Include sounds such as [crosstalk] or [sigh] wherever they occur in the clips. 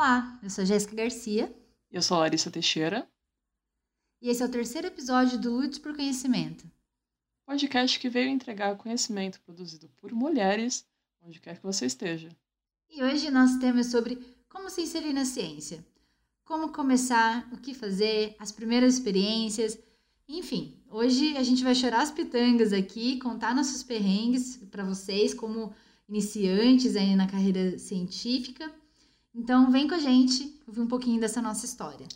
Olá, eu sou Jéssica Garcia. Eu sou Larissa Teixeira. E esse é o terceiro episódio do Lutes por Conhecimento. Podcast que veio entregar conhecimento produzido por mulheres, onde quer que você esteja. E hoje nosso tema é sobre como se inserir na ciência. Como começar, o que fazer, as primeiras experiências. Enfim, hoje a gente vai chorar as pitangas aqui, contar nossos perrengues para vocês como iniciantes aí na carreira científica. Então vem com a gente ouvir um pouquinho dessa nossa história.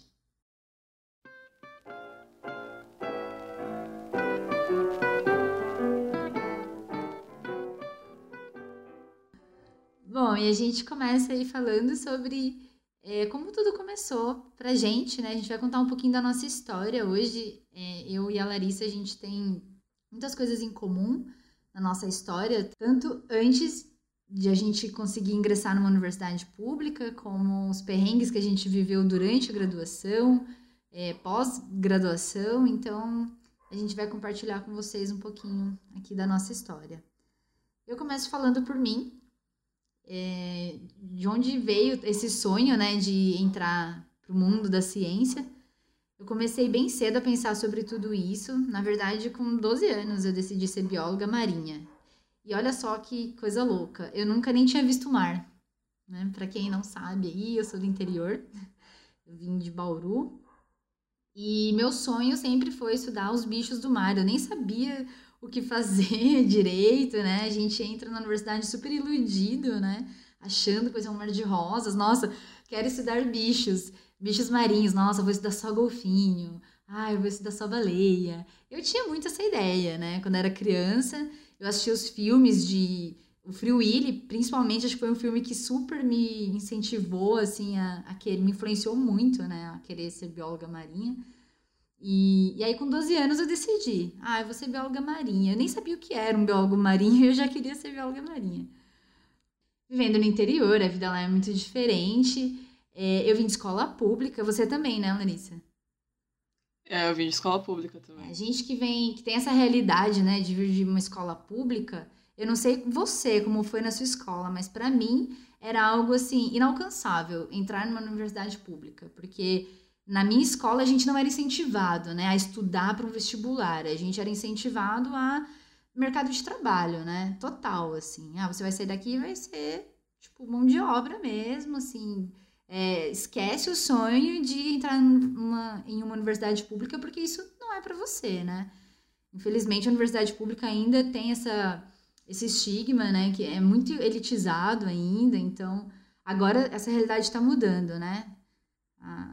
Bom, e a gente começa aí falando sobre é, como tudo começou pra gente, né? A gente vai contar um pouquinho da nossa história. Hoje, é, eu e a Larissa, a gente tem muitas coisas em comum na nossa história, tanto antes de a gente conseguir ingressar numa universidade pública, como os perrengues que a gente viveu durante a graduação, é, pós-graduação. Então, a gente vai compartilhar com vocês um pouquinho aqui da nossa história. Eu começo falando por mim, é, de onde veio esse sonho, né, de entrar para o mundo da ciência. Eu comecei bem cedo a pensar sobre tudo isso. Na verdade, com 12 anos eu decidi ser bióloga marinha. E olha só que coisa louca, eu nunca nem tinha visto o mar. Né? Para quem não sabe aí, eu sou do interior, [laughs] eu vim de Bauru. E meu sonho sempre foi estudar os bichos do mar. Eu nem sabia o que [laughs] fazer direito, né? A gente entra na universidade super iludido, né? Achando que vai ser um mar de rosas. Nossa, quero estudar bichos, bichos marinhos. Nossa, vou estudar só golfinho. Ah, eu vou estudar só baleia. Eu tinha muito essa ideia, né? Quando era criança, eu assisti os filmes de o Free Willy, principalmente, acho que foi um filme que super me incentivou, assim, a, a querer, me influenciou muito, né, a querer ser bióloga marinha. E, e aí, com 12 anos, eu decidi, ah, eu vou ser bióloga marinha. Eu nem sabia o que era um biólogo marinho, [laughs] eu já queria ser bióloga marinha. Vivendo no interior, a vida lá é muito diferente. É, eu vim de escola pública, você também, né, Larissa? É, eu vim de escola pública também. A gente que vem, que tem essa realidade, né, de vir de uma escola pública, eu não sei você como foi na sua escola, mas para mim era algo assim inalcançável entrar numa universidade pública, porque na minha escola a gente não era incentivado, né, a estudar para um vestibular, a gente era incentivado a mercado de trabalho, né, total assim. Ah, você vai sair daqui e vai ser tipo mão de obra mesmo, assim, é, esquece o sonho de entrar numa, em uma universidade pública porque isso não é para você, né? Infelizmente, a universidade pública ainda tem essa, esse estigma, né? Que é muito elitizado ainda. Então, agora essa realidade está mudando, né?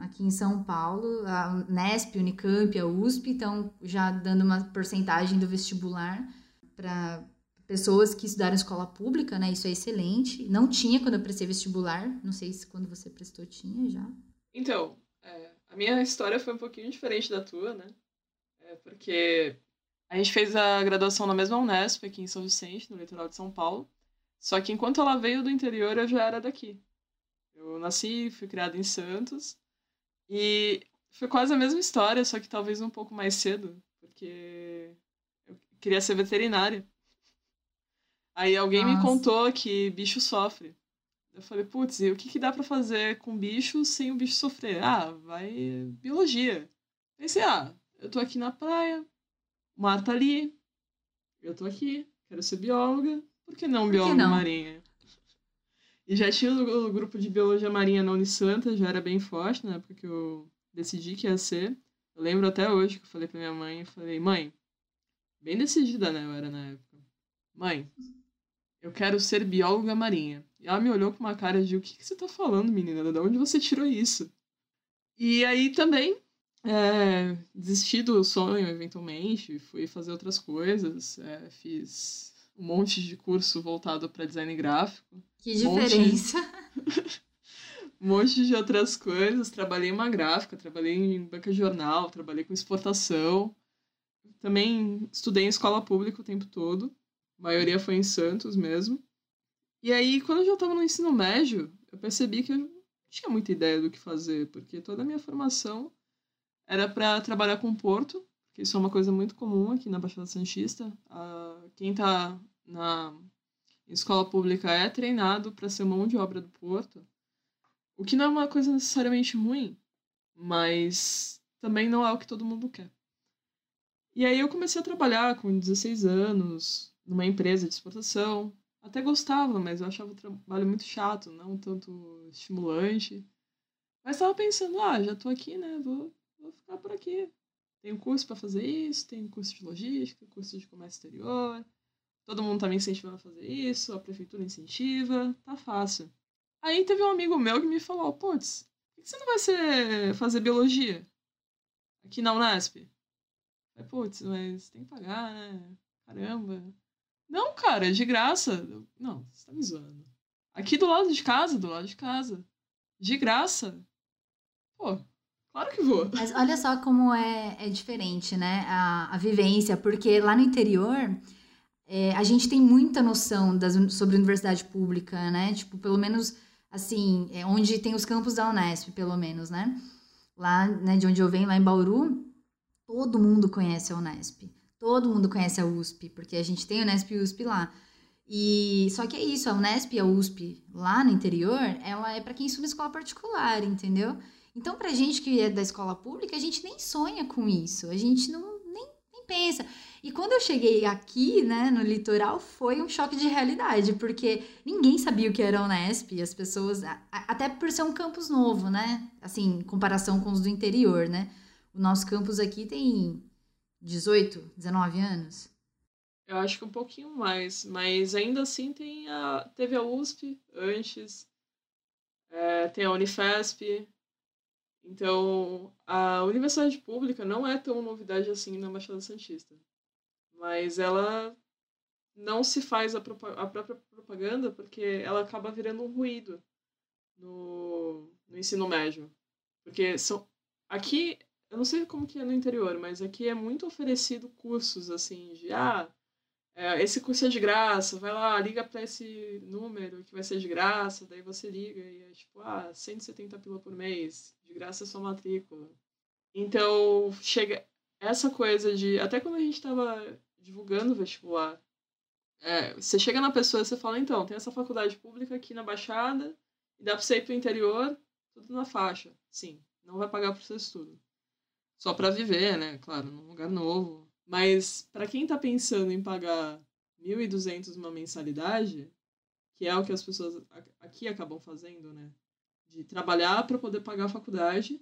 Aqui em São Paulo, a Nesp, Unicamp, a USP estão já dando uma porcentagem do vestibular para pessoas que estudaram escola pública, né? Isso é excelente. Não tinha quando eu prestei vestibular. Não sei se quando você prestou tinha já. Então, é, a minha história foi um pouquinho diferente da tua, né? É porque a gente fez a graduação na mesma Unesp, aqui em São Vicente, no litoral de São Paulo. Só que enquanto ela veio do interior, eu já era daqui. Eu nasci, fui criada em Santos. E foi quase a mesma história, só que talvez um pouco mais cedo, porque eu queria ser veterinária. Aí alguém Nossa. me contou que bicho sofre. Eu falei, putz, e o que, que dá para fazer com bicho sem o bicho sofrer? Ah, vai biologia. Pensei, ah, eu tô aqui na praia, o mar tá ali, eu tô aqui, quero ser bióloga, por que não bióloga não? marinha? E já tinha o grupo de biologia marinha na Unisanta, já era bem forte na época que eu decidi que ia ser. Eu lembro até hoje que eu falei pra minha mãe, eu falei, mãe, bem decidida, né, eu era na época. Mãe, eu quero ser bióloga marinha. E ela me olhou com uma cara de: O que, que você tá falando, menina? De onde você tirou isso? E aí também é, desisti do sonho, eventualmente. Fui fazer outras coisas. É, fiz um monte de curso voltado para design gráfico. Que diferença! [laughs] um monte de outras coisas. Trabalhei em uma gráfica, trabalhei em banca de jornal, trabalhei com exportação. Também estudei em escola pública o tempo todo. A maioria foi em Santos mesmo. E aí, quando eu já estava no ensino médio, eu percebi que eu não tinha muita ideia do que fazer, porque toda a minha formação era para trabalhar com porto, que isso é uma coisa muito comum aqui na Baixada Santista. quem está na escola pública é treinado para ser mão de obra do porto. O que não é uma coisa necessariamente ruim, mas também não é o que todo mundo quer. E aí eu comecei a trabalhar com 16 anos numa empresa de exportação. Até gostava, mas eu achava o trabalho muito chato, não tanto estimulante. Mas estava pensando, ah, já estou aqui, né? Vou, vou ficar por aqui. Tenho curso para fazer isso, tenho curso de logística, curso de comércio exterior. Todo mundo tá me incentivando a fazer isso, a prefeitura incentiva, tá fácil. Aí teve um amigo meu que me falou, putz, por que você não vai ser, fazer biologia? Aqui na Unesp? Falei, putz, mas tem que pagar, né? Caramba. Não, cara, é de graça. Não, você tá me zoando. Aqui do lado de casa, do lado de casa. De graça. Pô, claro que vou. Mas olha só como é, é diferente, né? A, a vivência, porque lá no interior é, a gente tem muita noção das, sobre universidade pública, né? Tipo, pelo menos assim, é onde tem os campos da Unesp, pelo menos, né? Lá, né, de onde eu venho, lá em Bauru, todo mundo conhece a Unesp. Todo mundo conhece a USP, porque a gente tem a Unesp e USP lá. E só que é isso, a Unesp e a USP lá no interior, ela é para quem estuda escola particular, entendeu? Então, pra gente que é da escola pública, a gente nem sonha com isso. A gente não nem, nem pensa. E quando eu cheguei aqui, né, no litoral, foi um choque de realidade, porque ninguém sabia o que era a Unesp, as pessoas, até por ser um campus novo, né? Assim, em comparação com os do interior, né? O nosso campus aqui tem 18, 19 anos. Eu acho que um pouquinho mais, mas ainda assim tem a, teve a USP antes, é, tem a Unifesp. Então, a universidade pública não é tão novidade assim na Baixada Santista mas ela não se faz a, a própria propaganda porque ela acaba virando um ruído no, no ensino médio. Porque são, aqui, eu não sei como que é no interior, mas aqui é muito oferecido cursos assim de ah, é, esse curso é de graça, vai lá, liga para esse número que vai ser de graça, daí você liga e é tipo, ah, 170 pila por mês, de graça é sua matrícula. Então, chega essa coisa de, até quando a gente estava divulgando o vestibular. É, você chega na pessoa e você fala, então, tem essa faculdade pública aqui na Baixada, e dá pra você ir pro interior, tudo na faixa. Sim, não vai pagar pro seu estudo. Só para viver, né? Claro, num lugar novo. Mas para quem tá pensando em pagar 1.200 uma mensalidade, que é o que as pessoas aqui acabam fazendo, né? De trabalhar para poder pagar a faculdade,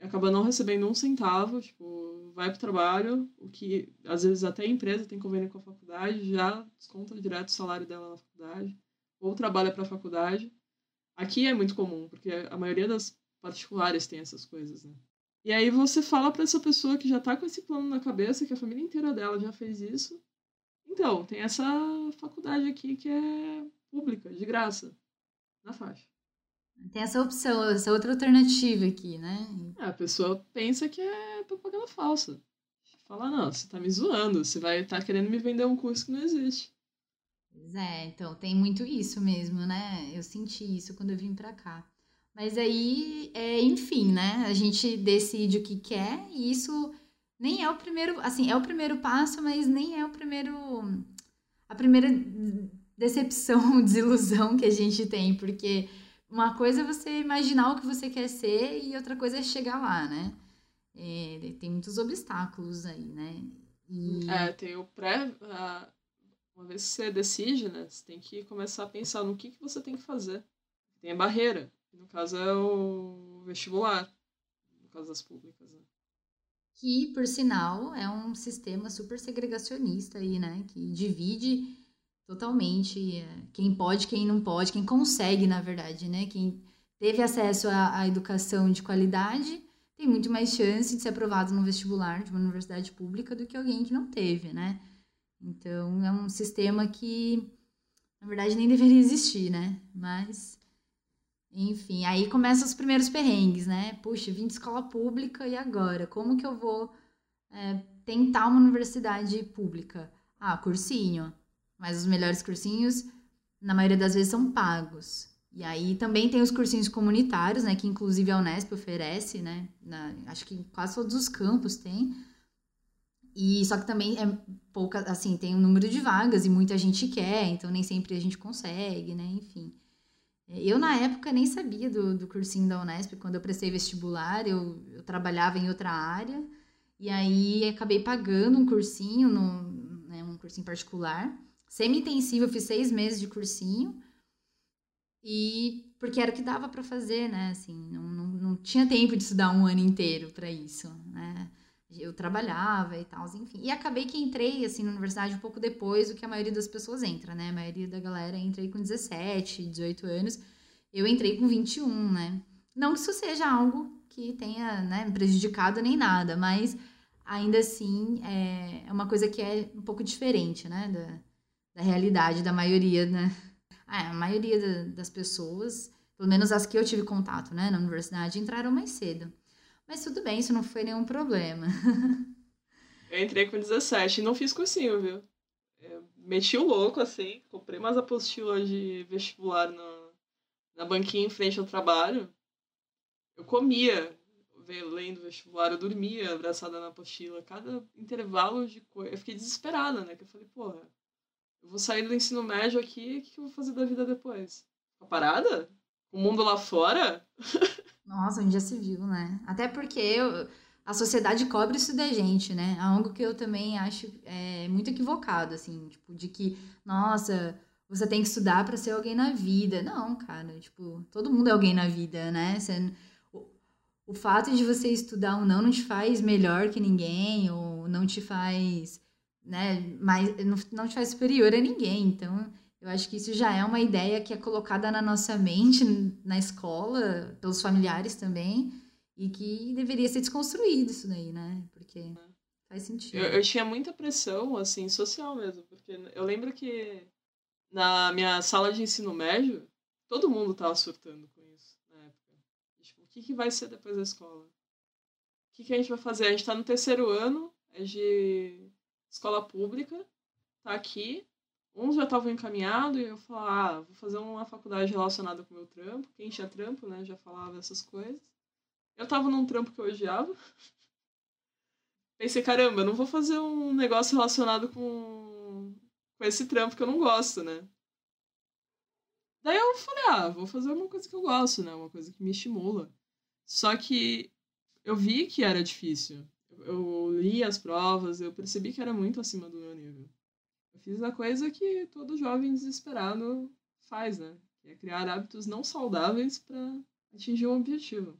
acaba não recebendo um centavo, tipo, vai pro trabalho, o que às vezes até a empresa tem convênio com a faculdade, já desconta direto o salário dela na faculdade, ou trabalha para a faculdade. Aqui é muito comum, porque a maioria das particulares tem essas coisas, né? E aí você fala para essa pessoa que já tá com esse plano na cabeça, que a família inteira dela já fez isso. Então, tem essa faculdade aqui que é pública, de graça, na faixa. Tem essa opção, essa outra alternativa aqui, né? É, a pessoa pensa que é propaganda falsa. Fala, não, você tá me zoando, você vai estar tá querendo me vender um curso que não existe. Pois é, então tem muito isso mesmo, né? Eu senti isso quando eu vim pra cá. Mas aí, é, enfim, né? A gente decide o que quer e isso nem é o primeiro, assim, é o primeiro passo, mas nem é o primeiro a primeira decepção, [laughs] desilusão que a gente tem, porque uma coisa é você imaginar o que você quer ser e outra coisa é chegar lá, né? É, tem muitos obstáculos aí, né? E... É, tem o pré. Uma vez que você decide, né? Você tem que começar a pensar no que, que você tem que fazer. Tem a barreira, no caso é o vestibular, no caso das públicas, né? Que, por sinal, é um sistema super segregacionista aí, né? Que divide Totalmente. É, quem pode, quem não pode, quem consegue, na verdade, né? Quem teve acesso à, à educação de qualidade tem muito mais chance de ser aprovado no vestibular de uma universidade pública do que alguém que não teve, né? Então, é um sistema que, na verdade, nem deveria existir, né? Mas, enfim, aí começam os primeiros perrengues, né? Puxa, vim de escola pública e agora? Como que eu vou é, tentar uma universidade pública? Ah, cursinho mas os melhores cursinhos, na maioria das vezes, são pagos. E aí também tem os cursinhos comunitários, né? Que inclusive a Unesp oferece, né? Na, acho que quase todos os campos tem. E só que também é pouca, assim, tem um número de vagas e muita gente quer, então nem sempre a gente consegue, né? Enfim. Eu, na época, nem sabia do, do cursinho da Unesp. Quando eu prestei vestibular, eu, eu trabalhava em outra área. E aí, acabei pagando um cursinho, no, né, um cursinho particular. Semi-intensivo, eu fiz seis meses de cursinho. E porque era o que dava para fazer, né? Assim, não, não, não tinha tempo de estudar um ano inteiro para isso, né? Eu trabalhava e tal, enfim. E acabei que entrei, assim, na universidade um pouco depois do que a maioria das pessoas entra, né? A maioria da galera entra aí com 17, 18 anos. Eu entrei com 21, né? Não que isso seja algo que tenha né, prejudicado nem nada, mas ainda assim é, é uma coisa que é um pouco diferente, né? Da, da realidade da maioria, né? É, a maioria da, das pessoas, pelo menos as que eu tive contato, né, na universidade, entraram mais cedo. Mas tudo bem, isso não foi nenhum problema. [laughs] eu entrei com 17 e não fiz cursinho, viu? Eu meti o louco, assim, comprei umas apostilas de vestibular na, na banquinha em frente ao trabalho. Eu comia lendo vestibular, eu dormia abraçada na apostila. Cada intervalo de coisa. Eu fiquei desesperada, né? Que eu falei, porra, eu vou sair do ensino médio aqui, o que eu vou fazer da vida depois? Ficar parada? O mundo lá fora? [laughs] Nossa, onde já se viu, né? Até porque eu, a sociedade cobre isso da gente, né? É algo que eu também acho é, muito equivocado, assim, tipo, de que, nossa, você tem que estudar para ser alguém na vida. Não, cara, tipo, todo mundo é alguém na vida, né? Você, o, o fato de você estudar ou não não te faz melhor que ninguém, ou não te faz né, mas não, não te faz superior a ninguém. Então, eu acho que isso já é uma ideia que é colocada na nossa mente, na escola, pelos familiares também, e que deveria ser desconstruído isso daí, né? Porque faz sentido. Eu, eu tinha muita pressão, assim, social mesmo, porque eu lembro que na minha sala de ensino médio, todo mundo tava surtando com isso na época. Tipo, o que, que vai ser depois da escola? O que, que a gente vai fazer? A gente tá no terceiro ano, é de escola pública, tá aqui. Uns já estavam encaminhados e eu falava, ah, vou fazer uma faculdade relacionada com o meu trampo. Quem tinha trampo, né, já falava essas coisas. Eu tava num trampo que eu odiava. Pensei, caramba, eu não vou fazer um negócio relacionado com, com esse trampo que eu não gosto, né? Daí eu falei, ah, vou fazer uma coisa que eu gosto, né? Uma coisa que me estimula. Só que eu vi que era difícil eu li as provas, eu percebi que era muito acima do meu fiz a coisa que todo jovem desesperado faz, né? Que é criar hábitos não saudáveis para atingir um objetivo.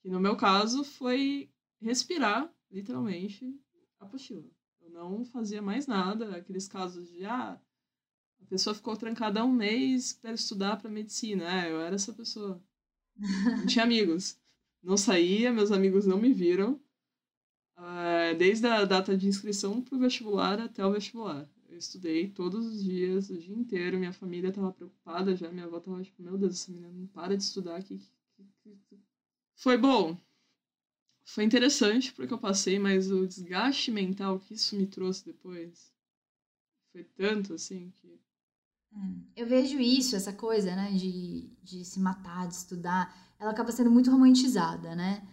Que no meu caso foi respirar, literalmente, a apostila. Eu não fazia mais nada, aqueles casos de ah, a pessoa ficou trancada um mês para estudar para medicina. É, eu era essa pessoa. Não tinha amigos. Não saía, meus amigos não me viram. Uh, desde a data de inscrição para o vestibular até o vestibular. Eu estudei todos os dias, o dia inteiro. Minha família estava preocupada já. Minha avó estava tipo, meu Deus, essa menina não para de estudar aqui. Foi bom. Foi interessante porque eu passei, mas o desgaste mental que isso me trouxe depois foi tanto assim que. É, eu vejo isso, essa coisa, né, de, de se matar, de estudar, ela acaba sendo muito romantizada, né?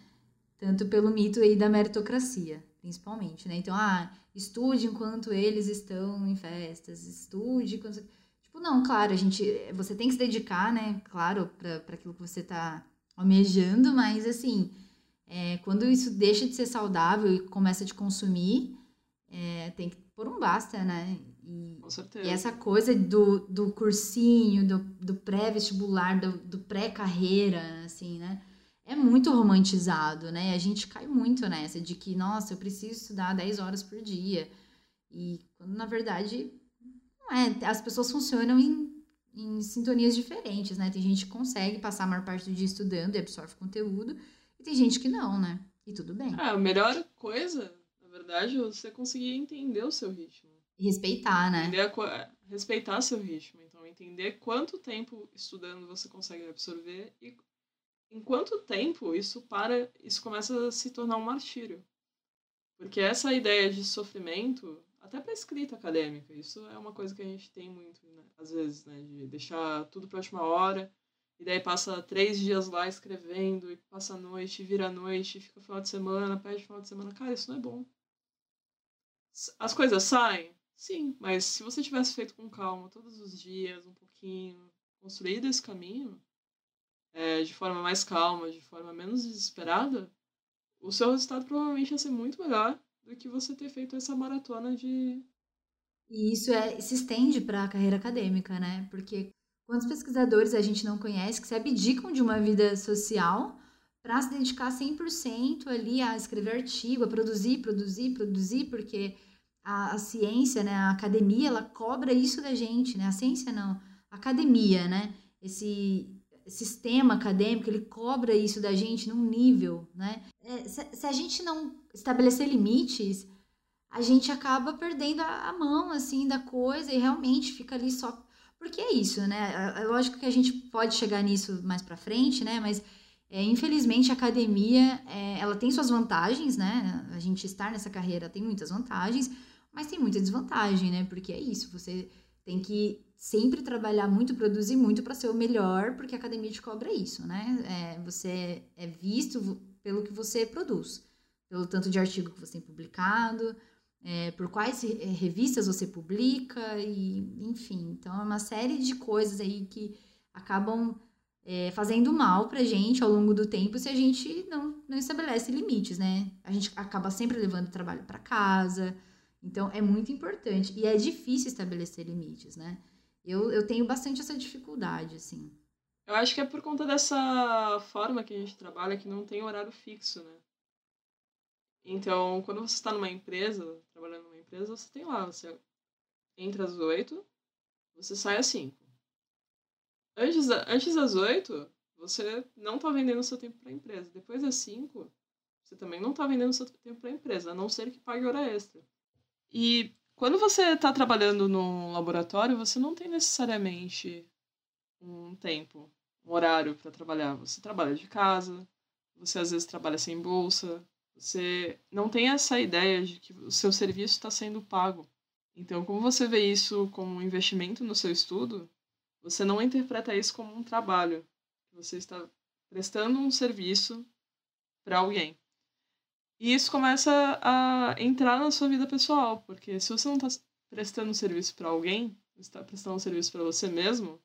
tanto pelo mito aí da meritocracia, principalmente, né? Então, ah, estude enquanto eles estão em festas, estude enquanto... Tipo, não, claro, a gente, você tem que se dedicar, né? Claro, para aquilo que você está almejando, mas assim, é, quando isso deixa de ser saudável e começa a te consumir, é, tem que pôr um basta, né? E, Com certeza. E essa coisa do, do cursinho, do, do pré-vestibular, do, do pré-carreira, assim, né? É muito romantizado, né? A gente cai muito nessa de que, nossa, eu preciso estudar 10 horas por dia. E quando na verdade não é, as pessoas funcionam em, em sintonias diferentes, né? Tem gente que consegue passar a maior parte do dia estudando e absorve conteúdo, e tem gente que não, né? E tudo bem. É, a melhor coisa, na verdade, é você conseguir entender o seu ritmo. E respeitar, né? A, respeitar seu ritmo. Então, entender quanto tempo estudando você consegue absorver e em quanto tempo isso para, isso começa a se tornar um martírio? Porque essa ideia de sofrimento, até para escrita acadêmica, isso é uma coisa que a gente tem muito, né? às vezes, né? de deixar tudo para a última hora, e daí passa três dias lá escrevendo, e passa a noite, vira a noite, fica final de semana, perde final de semana. Cara, isso não é bom. As coisas saem? Sim, mas se você tivesse feito com calma todos os dias, um pouquinho, construído esse caminho é, de forma mais calma, de forma menos desesperada, o seu resultado provavelmente ia ser muito melhor do que você ter feito essa maratona de. E isso é, se estende para a carreira acadêmica, né? Porque quantos pesquisadores a gente não conhece que se abdicam de uma vida social para se dedicar 100% ali a escrever artigo, a produzir, produzir, produzir, porque a, a, ciência, né, a academia, ela cobra isso da gente, né? A ciência não, a academia, né? Esse sistema acadêmico, ele cobra isso da gente num nível, né? É, se, se, a gente não estabelecer limites, a gente acaba perdendo a, a, mão, assim, da coisa e realmente fica ali só... Porque é isso, né? É, é lógico que a gente pode chegar nisso mais pra frente, né? Mas, é, infelizmente, a academia, é, ela tem suas vantagens, né? A gente estar nessa carreira tem muitas vantagens, mas tem muita desvantagem, né? Porque é isso, você tem que sempre trabalhar muito, produzir muito para ser o melhor, porque a academia te cobra isso, né? É, você é visto pelo que você produz, pelo tanto de artigo que você tem publicado, é, por quais é, revistas você publica, e enfim. Então, é uma série de coisas aí que acabam é, fazendo mal pra gente ao longo do tempo se a gente não, não estabelece limites, né? A gente acaba sempre levando trabalho para casa. Então, é muito importante. E é difícil estabelecer limites, né? Eu, eu tenho bastante essa dificuldade, assim. Eu acho que é por conta dessa forma que a gente trabalha que não tem horário fixo, né? Então, quando você está numa empresa, trabalhando numa empresa, você tem lá, você entra às oito, você sai às cinco. Antes, antes das oito, você não está vendendo seu tempo para a empresa. Depois das cinco, você também não está vendendo seu tempo para a empresa, a não ser que pague hora extra. E quando você está trabalhando no laboratório, você não tem necessariamente um tempo, um horário para trabalhar. Você trabalha de casa, você às vezes trabalha sem bolsa, você não tem essa ideia de que o seu serviço está sendo pago. Então, como você vê isso como um investimento no seu estudo, você não interpreta isso como um trabalho. Você está prestando um serviço para alguém. E isso começa a entrar na sua vida pessoal, porque se você não está prestando serviço para alguém, está prestando serviço para você mesmo,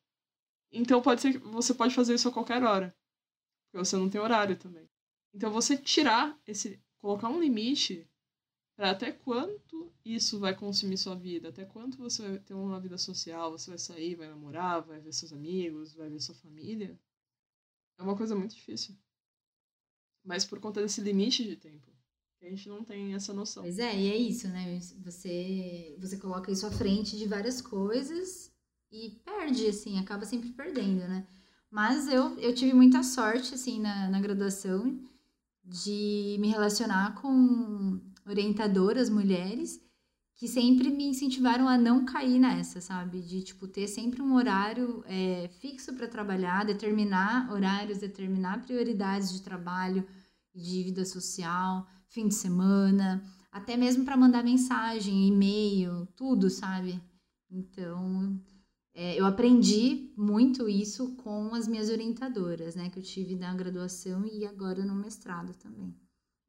então pode ser que você pode fazer isso a qualquer hora, porque você não tem horário também. Então você tirar esse, colocar um limite para até quanto isso vai consumir sua vida, até quanto você vai ter uma vida social, você vai sair, vai namorar, vai ver seus amigos, vai ver sua família, é uma coisa muito difícil. Mas por conta desse limite de tempo. A gente não tem essa noção. Pois é, e é isso, né? Você, você coloca isso à frente de várias coisas e perde, assim, acaba sempre perdendo, né? Mas eu, eu tive muita sorte, assim, na, na graduação de me relacionar com orientadoras mulheres que sempre me incentivaram a não cair nessa, sabe? De, tipo, ter sempre um horário é, fixo para trabalhar, determinar horários, determinar prioridades de trabalho, de vida social, fim de semana, até mesmo para mandar mensagem, e-mail, tudo, sabe? Então, é, eu aprendi muito isso com as minhas orientadoras, né? Que eu tive na graduação e agora no mestrado também.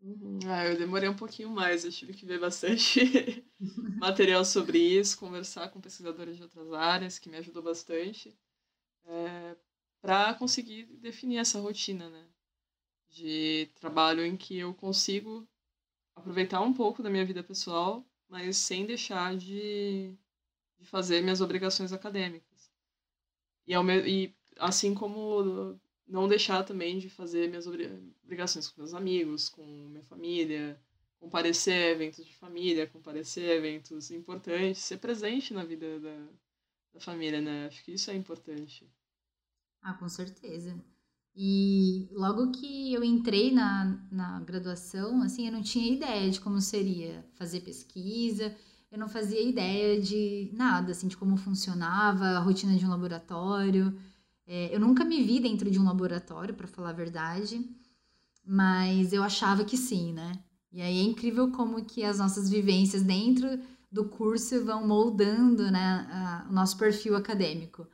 Uhum. Ah, eu demorei um pouquinho mais, eu tive que ver bastante [laughs] material sobre isso, conversar com pesquisadores de outras áreas, que me ajudou bastante, é, para conseguir definir essa rotina, né? De trabalho em que eu consigo aproveitar um pouco da minha vida pessoal, mas sem deixar de, de fazer minhas obrigações acadêmicas. E, ao meu, e assim como não deixar também de fazer minhas obrigações com meus amigos, com minha família, comparecer a eventos de família, comparecer a eventos importantes, ser presente na vida da, da família, né? Acho que isso é importante. Ah, com certeza. E logo que eu entrei na, na graduação, assim, eu não tinha ideia de como seria fazer pesquisa, eu não fazia ideia de nada, assim, de como funcionava a rotina de um laboratório. É, eu nunca me vi dentro de um laboratório, para falar a verdade, mas eu achava que sim, né? E aí é incrível como que as nossas vivências dentro do curso vão moldando né, a, o nosso perfil acadêmico.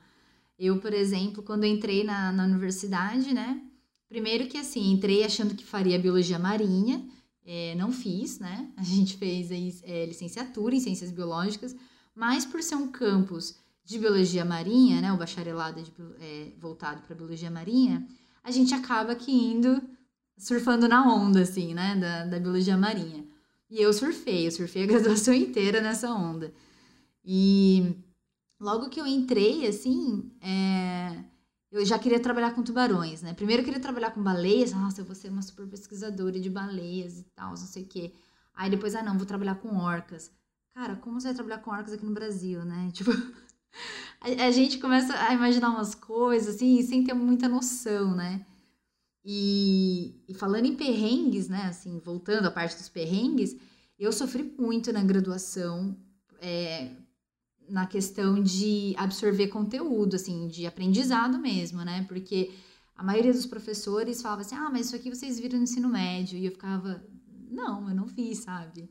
Eu, por exemplo, quando entrei na, na universidade, né? Primeiro que assim, entrei achando que faria biologia marinha, é, não fiz, né? [laughs] A gente fez é, licenciatura em ciências biológicas, mas por ser um campus de biologia marinha, né, o bacharelado de, é, voltado para biologia marinha, a gente acaba aqui indo surfando na onda, assim, né, da, da biologia marinha. E eu surfei, eu surfei a [laughs] graduação inteira nessa onda. E logo que eu entrei, assim, é, eu já queria trabalhar com tubarões, né? Primeiro eu queria trabalhar com baleias, nossa, eu vou ser uma super pesquisadora de baleias e tal, não sei o quê. Aí depois, ah, não, vou trabalhar com orcas. Cara, como você vai trabalhar com orcas aqui no Brasil, né? [laughs] Tipo, a, gente começa a imaginar umas coisas, assim, sem ter muita noção, né? E, e, falando em perrengues, né, assim, voltando à parte dos perrengues, eu sofri muito na graduação é, na questão de absorver conteúdo, assim, de aprendizado mesmo, né, porque a maioria dos professores falava assim, ah, mas isso aqui vocês viram no ensino médio, e eu ficava, não, eu não vi, sabe?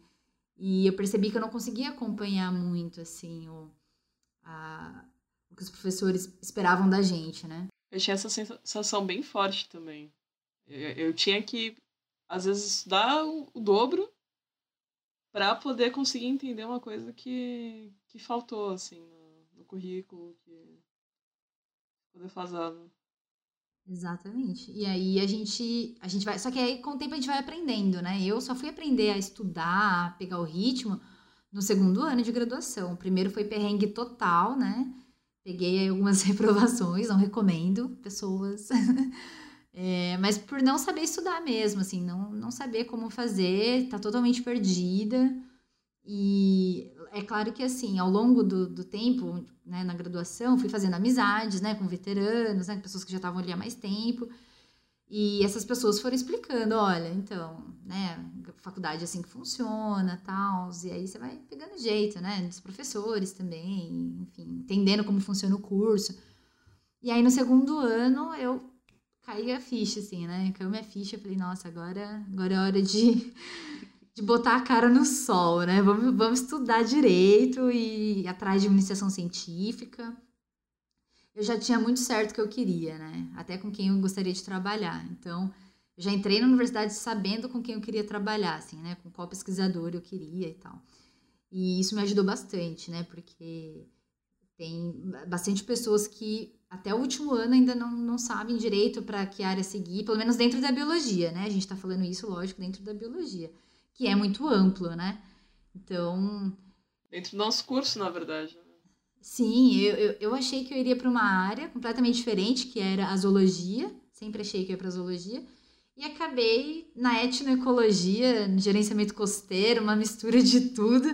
E eu percebi que eu não conseguia acompanhar muito, assim, o, a, o que os professores esperavam da gente, né? Eu tinha essa sensação bem forte também. Eu, eu tinha que, às vezes, estudar o, o dobro para poder conseguir entender uma coisa que, que faltou, assim, no, no currículo, que ficou defasado. Exatamente. E aí a gente, a gente vai. Só que aí com o tempo a gente vai aprendendo, né? Eu só fui aprender a estudar, a pegar o ritmo no segundo ano de graduação. O primeiro foi perrengue total, né? Peguei algumas [laughs] reprovações, não recomendo pessoas. [laughs] É, mas por não saber estudar mesmo, assim, não, não saber como fazer, tá totalmente perdida. E é claro que, assim, ao longo do, do tempo, né, na graduação, fui fazendo amizades, né, com veteranos, né, com pessoas que já estavam ali há mais tempo. E essas pessoas foram explicando, olha, então, né, faculdade é assim que funciona, tal, e aí você vai pegando jeito, né, dos professores também, enfim, entendendo como funciona o curso. E aí no segundo ano eu caí a ficha, assim, né? Caiu minha ficha, eu falei, nossa, agora, agora é hora de, de botar a cara no sol, né? Vamos, vamos estudar direito e ir atrás de iniciação científica. Eu já tinha muito certo o que eu queria, né? Até com quem eu gostaria de trabalhar. Então, já entrei na universidade sabendo com quem eu queria trabalhar, assim, né? Com qual pesquisador eu queria e tal. E isso me ajudou bastante, né? Porque tem bastante pessoas que até o último ano ainda não, não sabem direito para que área seguir, pelo menos dentro da biologia, né? A gente está falando isso, lógico, dentro da biologia, que é muito amplo, né? Então. Dentro do nosso curso, na verdade. Né? Sim, eu, eu, eu achei que eu iria para uma área completamente diferente, que era a zoologia. Sempre achei que eu ia para zoologia. E acabei na etnoecologia, no gerenciamento costeiro, uma mistura de tudo.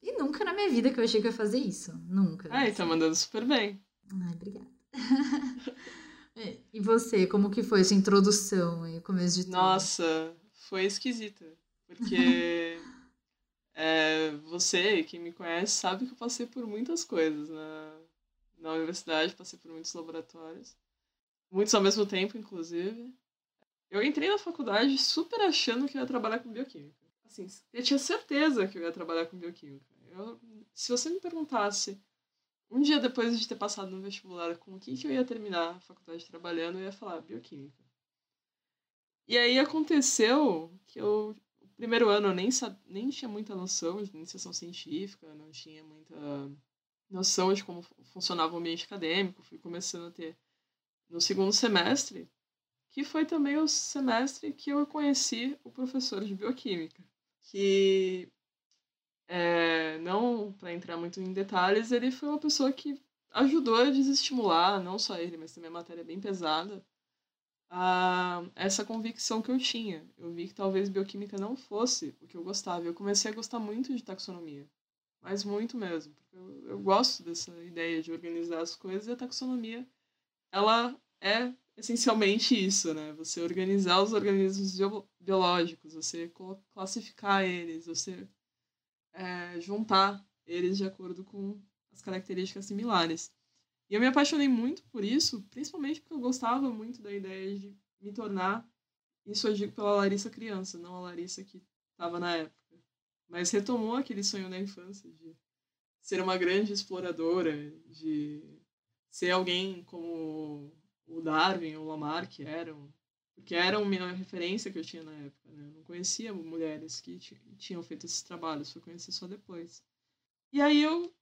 E nunca na minha vida que eu achei que eu ia fazer isso. Nunca. Ah, e tá mandando super bem. Ai, obrigada. [laughs] e você, como que foi essa introdução e começo de tudo? Nossa, foi esquisita. Porque [laughs] é, você, quem me conhece, sabe que eu passei por muitas coisas na, na universidade, passei por muitos laboratórios. Muitos ao mesmo tempo, inclusive. Eu entrei na faculdade super achando que eu ia trabalhar com bioquímica. Assim, eu tinha certeza que eu ia trabalhar com bioquímica. Eu, se você me perguntasse um dia depois de ter passado no vestibular com o que, que eu ia terminar a faculdade trabalhando, eu ia falar bioquímica. E aí aconteceu que eu, o primeiro ano eu nem, nem tinha muita noção de iniciação científica, não tinha muita noção de como funcionava o ambiente acadêmico, fui começando a ter no segundo semestre, que foi também o semestre que eu conheci o professor de bioquímica, que é, não para entrar muito em detalhes, ele foi uma pessoa que ajudou a desestimular, não só ele, mas também a matéria bem pesada, a essa convicção que eu tinha. Eu vi que talvez bioquímica não fosse o que eu gostava. Eu comecei a gostar muito de taxonomia, mas muito mesmo. Porque eu, eu gosto dessa ideia de organizar as coisas e a taxonomia, ela é essencialmente isso, né? Você organizar os organismos biológicos, você classificar eles, você é, juntar eles de acordo com as características similares. E eu me apaixonei muito por isso, principalmente porque eu gostava muito da ideia de me tornar, isso eu digo pela Larissa criança, não a Larissa que estava na época, mas retomou aquele sonho da infância de ser uma grande exploradora, de ser alguém como o Darwin ou Lamarck eram, porque era uma referência que eu tinha na época. Né? Eu não conhecia mulheres que tinham feito esses trabalhos, fui conhecer só depois. E aí eu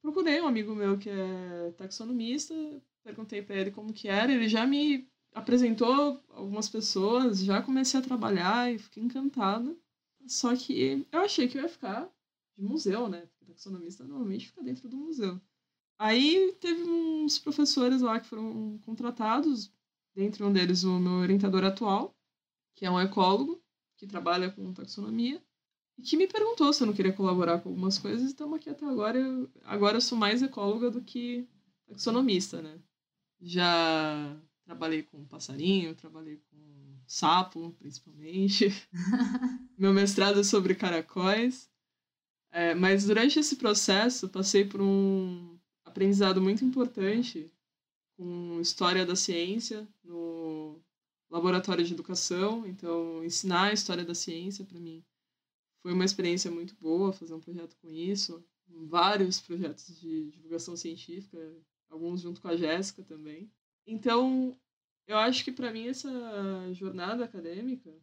procurei um amigo meu que é taxonomista, perguntei para ele como que era, ele já me apresentou algumas pessoas, já comecei a trabalhar e fiquei encantada. Só que eu achei que eu ia ficar de museu, né? Porque taxonomista normalmente fica dentro do museu. Aí teve uns professores lá que foram contratados, dentre um deles o meu orientador atual, que é um ecólogo, que trabalha com taxonomia, e que me perguntou se eu não queria colaborar com algumas coisas, e estamos aqui até agora. Eu, agora eu sou mais ecóloga do que taxonomista, né? Já trabalhei com passarinho, trabalhei com sapo, principalmente. [laughs] Meu mestrado é sobre caracóis. É, mas durante esse processo, passei por um aprendizado muito importante com história da ciência no laboratório de educação. Então, ensinar a história da ciência para mim foi uma experiência muito boa fazer um projeto com isso. Vários projetos de divulgação científica, alguns junto com a Jéssica também. Então, eu acho que para mim essa jornada acadêmica,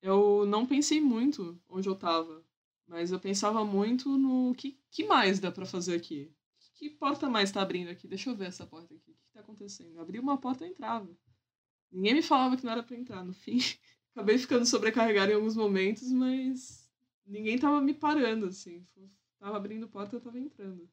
eu não pensei muito onde eu estava, mas eu pensava muito no que, que mais dá para fazer aqui. Que porta mais está abrindo aqui? Deixa eu ver essa porta aqui. Acontecendo? Abri uma porta e entrava. Ninguém me falava que não era para entrar. No fim, [laughs] acabei ficando sobrecarregado em alguns momentos, mas ninguém tava me parando, assim. Tava abrindo porta, eu tava entrando.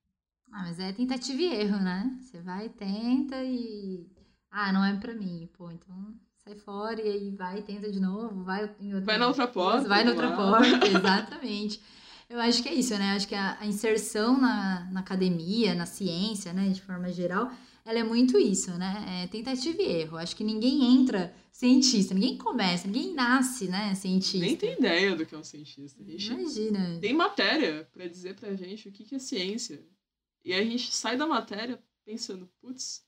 Ah, mas é tentativa e erro, né? Você vai, tenta e. Ah, não é pra mim. Pô, então sai fora e aí vai, tenta de novo, vai em outra Vai na outra porta. Vai na outra porta, [laughs] exatamente. Eu acho que é isso, né? Acho que a, a inserção na, na academia, na ciência, né, de forma geral, ela é muito isso, né? É tentativa e erro. Acho que ninguém entra cientista, ninguém começa, ninguém nasce, né, cientista. Nem tem ideia do que é um cientista. Imagina. Tem matéria para dizer pra gente o que, que é ciência. E a gente sai da matéria pensando, putz,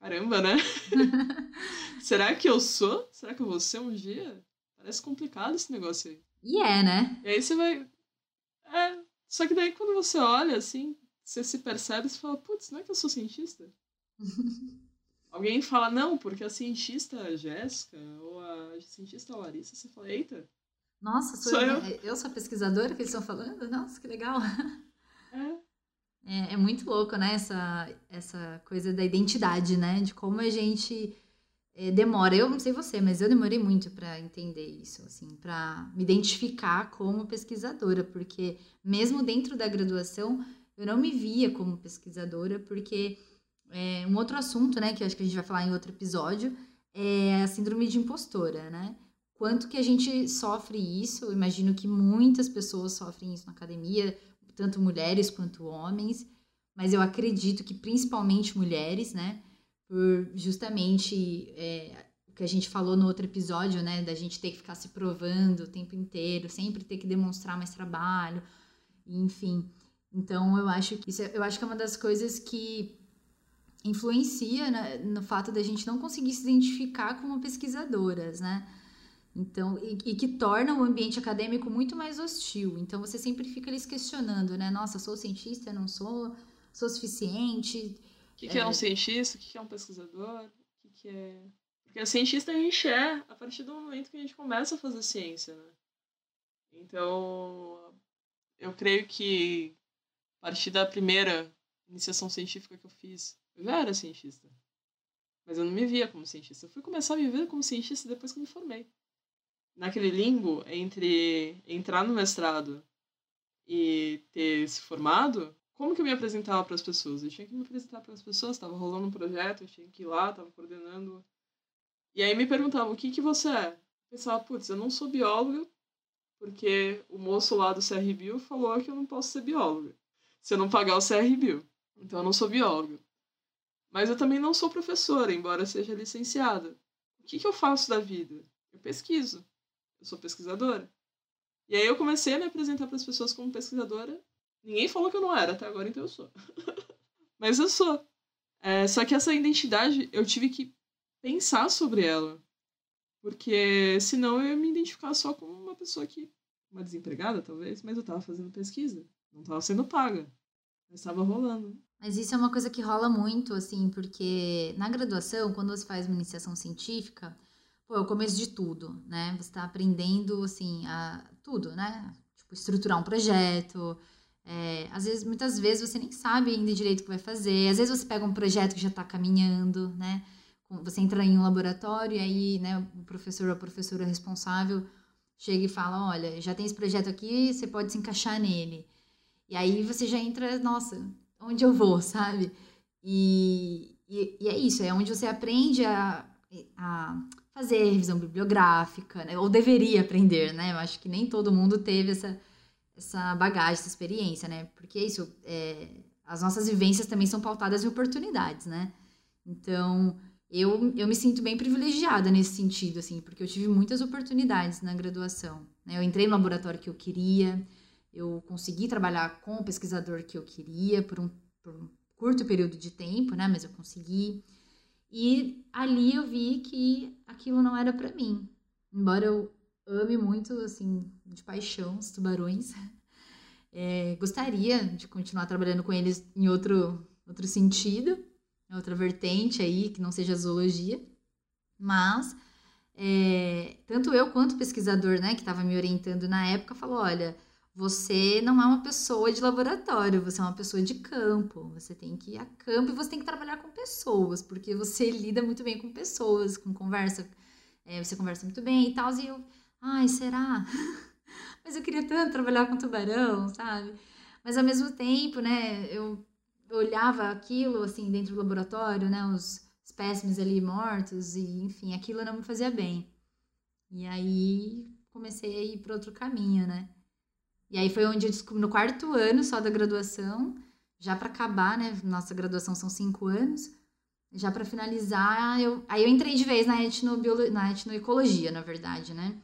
caramba, né? [laughs] Será que eu sou? Será que eu vou ser um dia? Parece complicado esse negócio aí. E é, né? E aí você vai. É. Só que daí quando você olha assim, você se percebe, você fala, putz, não é que eu sou cientista? [laughs] Alguém fala, não, porque a cientista Jéssica ou a cientista Larissa, você fala, eita. Nossa, sou, sou eu. eu. eu sou a pesquisadora que eles estão falando? Nossa, que legal. [laughs] É. É, é, muito louco, né? Essa, essa coisa da identidade, né? De como a gente é, demora. Eu não sei você, mas eu demorei muito para entender isso, assim, para me identificar como pesquisadora, porque mesmo dentro da graduação eu não me via como pesquisadora, porque é, um outro assunto, né, que acho que a gente vai falar em outro episódio, é a síndrome de impostora, né? Quanto que a gente sofre isso? Eu imagino que muitas pessoas sofrem isso na academia, tanto mulheres quanto homens, mas eu acredito que principalmente mulheres, né? Por justamente é, o que a gente falou no outro episódio, né? Da gente ter que ficar se provando o tempo inteiro, sempre ter que demonstrar mais trabalho, enfim. Então eu acho que isso é, eu acho que é uma das coisas que influencia no fato da gente não conseguir se identificar como pesquisadoras, né? Então, e, e, que torna o ambiente acadêmico muito mais hostil. Então, você sempre fica ali se questionando, né? Nossa, sou cientista, não sou? Sou suficiente? O que, que é... é... um cientista? O que, que é um pesquisador? O que, que é... Porque a cientista a gente é a partir do momento que a gente começa a fazer ciência, né? Então, eu creio que a partir da primeira iniciação científica que eu fiz, eu já era cientista. Mas eu não me via como cientista. Eu fui começar a me ver como cientista depois que me formei. Naquele limbo entre entrar no mestrado e ter se formado, como que eu me apresentava para as pessoas? Eu tinha que me apresentar para as pessoas, estava rolando um projeto, eu tinha que ir lá, estava coordenando. E aí me perguntavam, o que que você é? Eu pensava, putz, eu não sou bióloga, porque o moço lá do CRBio falou que eu não posso ser bióloga, se eu não pagar o CRBio. Então eu não sou bióloga. Mas eu também não sou professora, embora seja licenciada. O que, que eu faço da vida? Eu pesquiso. Eu sou pesquisadora. E aí eu comecei a me apresentar para as pessoas como pesquisadora. Ninguém falou que eu não era até agora, então eu sou. [laughs] Mas eu sou. É, só que essa identidade eu tive que pensar sobre ela. Porque senão eu ia me identificar só como uma pessoa que. Uma desempregada, talvez, mas eu estava fazendo pesquisa. Não estava sendo paga. Estava rolando. Mas isso é uma coisa que rola muito, assim, porque na graduação, quando você faz uma iniciação científica, pô, é o começo de tudo, né? Você está aprendendo, assim, a tudo, né? Tipo, estruturar um projeto, É, às vezes, muitas vezes você nem sabe ainda direito o que vai fazer. Às vezes você pega um projeto que já está caminhando, né? Você entra em um laboratório e aí, né, o professor ou a professora responsável chega e fala, olha, já tem esse projeto aqui, você pode se encaixar nele. E aí você já entra, nossa, onde eu vou, sabe? E, e, e é isso, é onde você aprende a, a fazer revisão bibliográfica, né? Ou deveria aprender, né? Eu acho que nem todo mundo teve essa, essa bagagem, essa experiência, né? Porque isso, é, as nossas vivências também são pautadas em oportunidades, né? Então, eu, eu me sinto bem privilegiada nesse sentido, assim, porque eu tive muitas oportunidades na graduação. Né? Eu entrei no laboratório que eu queria, eu consegui trabalhar com o pesquisador que eu queria por um, por um curto período de tempo, né? Mas eu consegui. E ali eu vi que aquilo não era para mim. Embora eu ame muito, assim, de paixão os tubarões, [laughs] é, gostaria de continuar trabalhando com eles em outro, outro sentido, outra vertente aí, que não seja zoologia. Mas é, tanto eu quanto o pesquisador, né, que estava me orientando na época, falou: olha, você não é uma pessoa de laboratório, você é uma pessoa de campo. Você tem que ir a campo e você tem que trabalhar com pessoas, porque você [laughs] lida muito bem com pessoas, com conversa. É, você conversa muito bem e tal. E eu, ai, será? [laughs] Mas eu queria tanto trabalhar com tubarão, sabe? Mas ao mesmo tempo, né, eu olhava aquilo, assim, dentro do laboratório, né, os espécimes ali mortos, e enfim, aquilo não me fazia bem. E aí comecei a ir para outro caminho, né? E aí foi onde eu descobri, no quarto ano só da graduação, já para acabar, né? Nossa graduação são cinco anos. Já para finalizar, eu, aí eu entrei de vez na, etnobiolo, na etnoecologia, na verdade, né?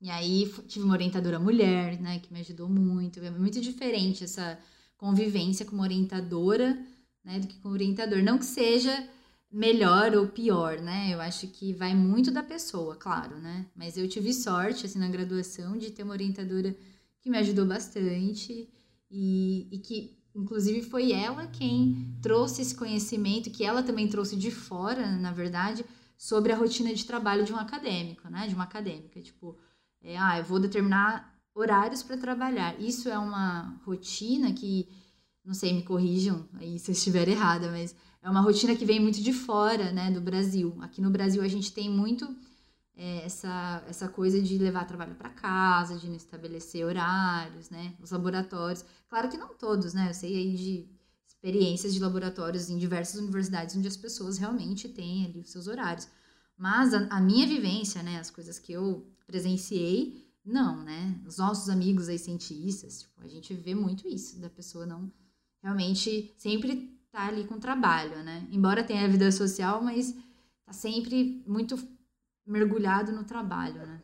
E aí tive uma orientadora mulher, né, que me ajudou muito. É muito diferente essa convivência com uma orientadora, né, do que com o orientador. Não que seja melhor ou pior, né? Eu acho que vai muito da pessoa, claro, né? Mas eu tive sorte, assim, na graduação, de ter uma orientadora que me ajudou bastante e, e que, inclusive, foi ela quem trouxe esse conhecimento, que ela também trouxe de fora, na verdade, sobre a rotina de trabalho de um acadêmico, né? De uma acadêmica. Tipo, é, ah, eu vou determinar horários para trabalhar. Isso é uma rotina que, não sei, me corrijam aí se eu estiver errada, mas é uma rotina que vem muito de fora, né, do Brasil. Aqui no Brasil a gente tem muito é, essa, essa coisa de levar trabalho para casa, de não estabelecer horários, né? Os laboratórios. Claro que não todos, né? Eu sei aí de experiências de laboratórios em diversas universidades onde as pessoas realmente têm ali os seus horários. Mas a, a minha vivência, né? As coisas que eu presenciei, não, né? Os nossos amigos aí cientistas, tipo, a gente vê muito isso, da pessoa não realmente sempre tá ali com trabalho, né? Embora tenha a vida social, mas tá sempre muito mergulhado no trabalho, né?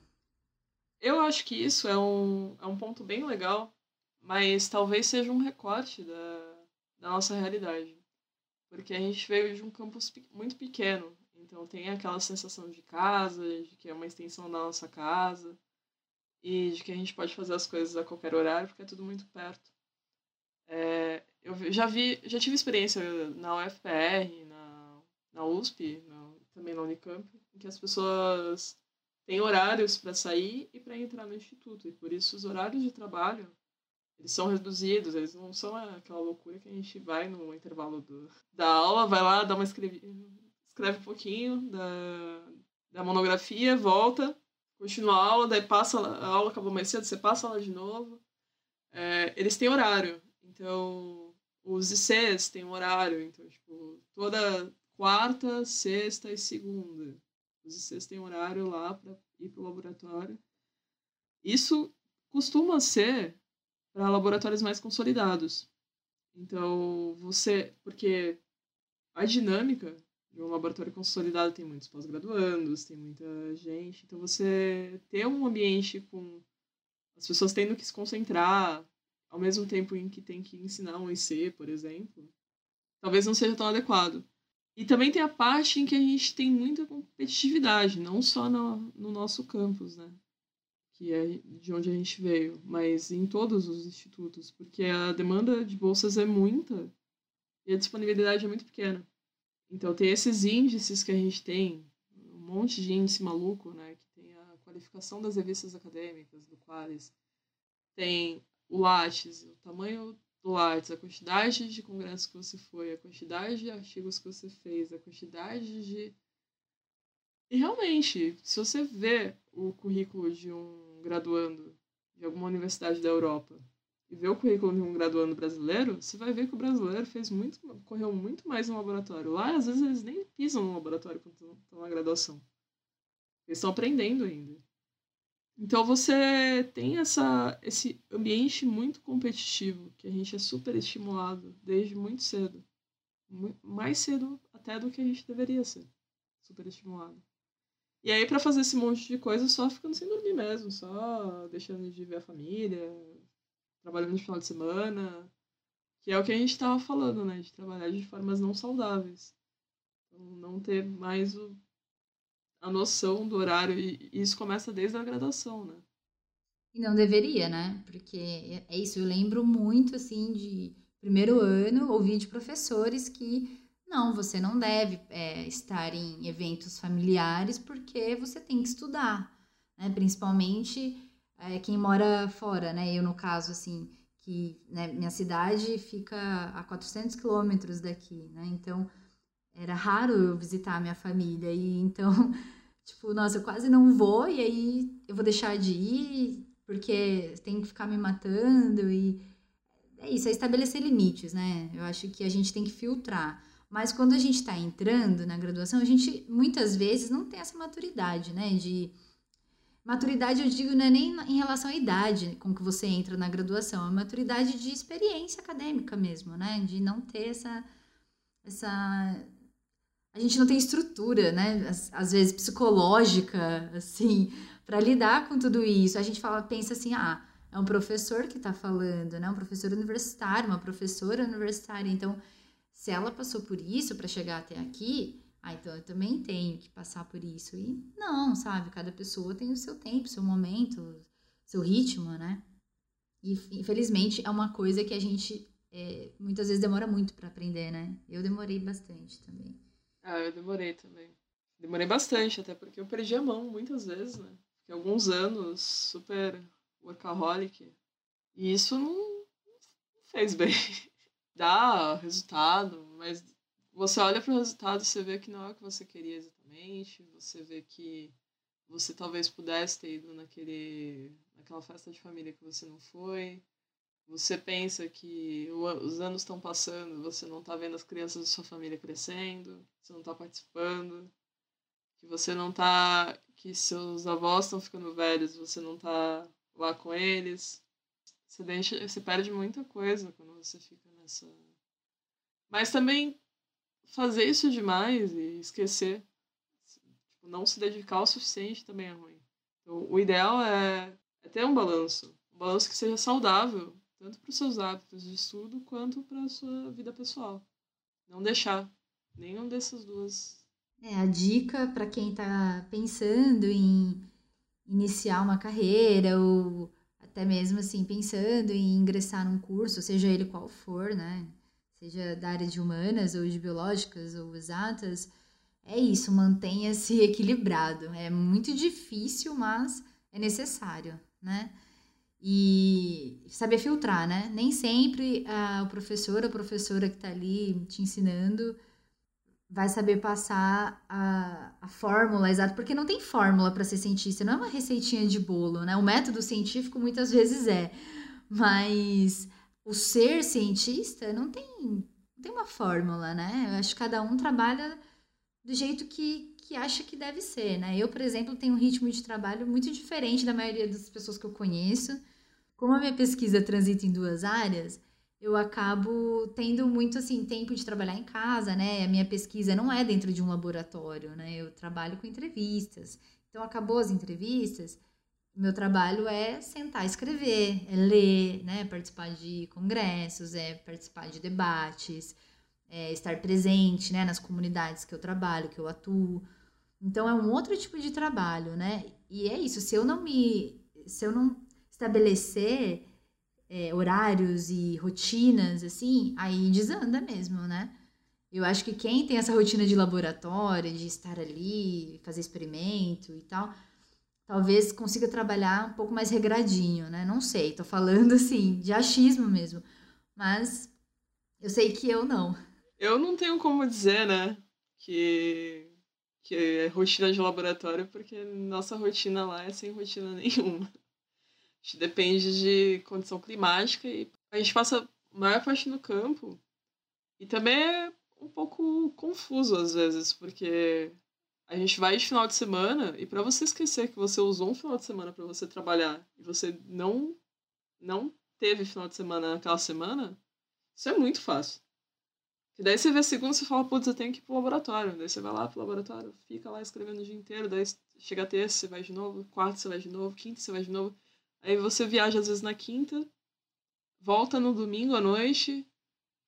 Eu acho que isso é um, é um ponto bem legal, mas talvez seja um recorte da, da nossa realidade. Porque a gente veio de um campus muito pequeno, então tem aquela sensação de casa, de que é uma extensão da nossa casa, e de que a gente pode fazer as coisas a qualquer horário, porque é tudo muito perto. É, eu já vi, já tive experiência na UFPR, na, na USP, na, também na Unicamp, em que as pessoas têm horários para sair e para entrar no instituto. E por isso os horários de trabalho eles são reduzidos, eles não são aquela loucura que a gente vai no intervalo do, da aula, vai lá, dá uma escreve, escreve um pouquinho da, da monografia, volta, continua a aula, daí passa a aula acabou mais cedo, você passa a aula de novo. É, eles têm horário, então os ICs têm horário, então tipo, toda quarta, sexta e segunda vocês têm horário lá para ir para o laboratório. Isso costuma ser para laboratórios mais consolidados. Então, você. Porque a dinâmica de um laboratório consolidado tem muitos pós-graduandos, tem muita gente. Então, você ter um ambiente com as pessoas tendo que se concentrar, ao mesmo tempo em que tem que ensinar um IC, por exemplo, talvez não seja tão adequado. E também tem a parte em que a gente tem muita competitividade, não só no, no nosso campus, né? Que é de onde a gente veio, mas em todos os institutos, porque a demanda de bolsas é muita e a disponibilidade é muito pequena. Então tem esses índices que a gente tem, um monte de índice maluco, né? Que tem a qualificação das revistas acadêmicas, do Qualis, tem o Lattes, o tamanho Lattes, a quantidade de congressos que você foi, a quantidade de artigos que você fez, a quantidade de. E realmente, se você vê o currículo de um graduando de alguma universidade da Europa e vê o currículo de um graduando brasileiro, você vai ver que o brasileiro fez muito, correu muito mais no laboratório. Lá, às vezes, eles nem pisam no laboratório quando estão na graduação. Eles estão aprendendo ainda. Então você tem essa, esse ambiente muito competitivo, que a gente é super estimulado desde muito cedo. Mais cedo até do que a gente deveria ser. Super estimulado. E aí, para fazer esse monte de coisa, só ficando sem dormir mesmo, só deixando de ver a família, trabalhando no final de semana, que é o que a gente estava falando, né? De trabalhar de formas não saudáveis. Então, não ter mais o a noção do horário, e isso começa desde a graduação, né? E não deveria, né? Porque é isso, eu lembro muito, assim, de primeiro ano, ouvir de professores que não, você não deve é, estar em eventos familiares porque você tem que estudar, né? Principalmente é, quem mora fora, né? Eu, no caso, assim, que né, minha cidade fica a 400 quilômetros daqui, né? Então, era raro eu visitar a minha família. E então, [laughs] tipo, nossa, eu quase não vou e aí eu vou deixar de ir porque tem que ficar me matando e é isso, é estabelecer limites, né? Eu acho que a gente tem que filtrar. Mas quando a gente está entrando na graduação, a gente muitas vezes não tem essa maturidade, né? De maturidade, eu digo, não é nem em relação à idade com que você entra na graduação, é maturidade de experiência acadêmica mesmo, né? De não ter essa essa a gente não tem estrutura, né? Às, às vezes psicológica, assim, para lidar com tudo isso. A gente fala, pensa assim, ah, é um professor que está falando, né? Um professor universitário, uma professora universitária. Então, se ela passou por isso para chegar até aqui, ah, então eu também tenho que passar por isso. E não, sabe? Cada pessoa tem o seu tempo, seu momento, seu ritmo, né? E infelizmente é uma coisa que a gente é, muitas vezes demora muito para aprender, né? Eu demorei bastante também. Ah, eu demorei também. Demorei bastante, até porque eu perdi a mão muitas vezes, né? Fiquei alguns anos super workaholic. E isso não, fez bem. [laughs] Dá resultado, mas você olha para o resultado e você vê que não é o que você queria exatamente. Você vê que você talvez pudesse ter ido naquele, naquela festa de família que você não foi. Você pensa que os anos estão passando, você não está vendo as crianças da sua família crescendo, você não está participando, que você não está, que seus avós estão ficando velhos, você não está lá com eles. Você, deixa, você perde muita coisa quando você fica nessa. Mas também fazer isso demais e esquecer, tipo, não se dedicar o suficiente também é ruim. Então, o ideal é, é ter um balanço, um balanço que seja saudável tanto para os seus hábitos de estudo quanto para a sua vida pessoal. Não deixar nenhum dessas duas. É, a dica para quem está pensando em iniciar uma carreira ou até mesmo assim pensando em ingressar num curso, seja ele qual for, né? Seja da área de humanas ou de biológicas ou exatas, é isso, mantenha-se [laughs] equilibrado. É muito difícil, mas é necessário, né? E saber filtrar, né? Nem sempre a, o professor a professora que está ali te ensinando vai saber passar a, a fórmula exata, porque não tem fórmula para ser cientista, não é uma receitinha de bolo, né? O método científico muitas vezes é, mas o ser cientista não tem, não tem uma fórmula, né? Eu acho que cada um trabalha do jeito que, que acha que deve ser, né? Eu, por exemplo, tenho um ritmo de trabalho muito diferente da maioria das pessoas que eu conheço. Como a minha pesquisa transita em duas áreas, eu acabo tendo muito assim tempo de trabalhar em casa, né? A minha pesquisa não é dentro de um laboratório, né? Eu trabalho com entrevistas. Então acabou as entrevistas, meu trabalho é sentar, escrever, é ler, né? Participar de congressos, é participar de debates, é estar presente, né? Nas comunidades que eu trabalho, que eu atuo. Então é um outro tipo de trabalho, né? E é isso. Se eu não me, se eu não estabelecer é, horários e rotinas, assim, aí desanda mesmo, né? Eu acho que quem tem essa rotina de laboratório, de estar ali, fazer experimento e tal, talvez consiga trabalhar um pouco mais regradinho, né? Não sei, tô falando [laughs] assim, de achismo mesmo. Mas eu sei que eu não. Eu não tenho como dizer, né, que que é rotina de laboratório, porque nossa rotina lá é sem rotina [laughs] nenhuma. Gente depende de condição climática e a gente passa a maior parte no campo. E também é um pouco confuso às vezes, porque a gente vai de final de semana e para você esquecer que você usou um final de semana para você trabalhar e você não não teve final de semana naquela semana, isso é muito fácil. E daí você vê segunda e fala, putz, eu tenho que ir pro laboratório. Daí você vai lá pro laboratório, fica lá escrevendo o dia inteiro, daí chega terça, você vai de novo, quarta você vai de novo, quinta você vai de novo. Aí você viaja às vezes na quinta, volta no domingo à noite,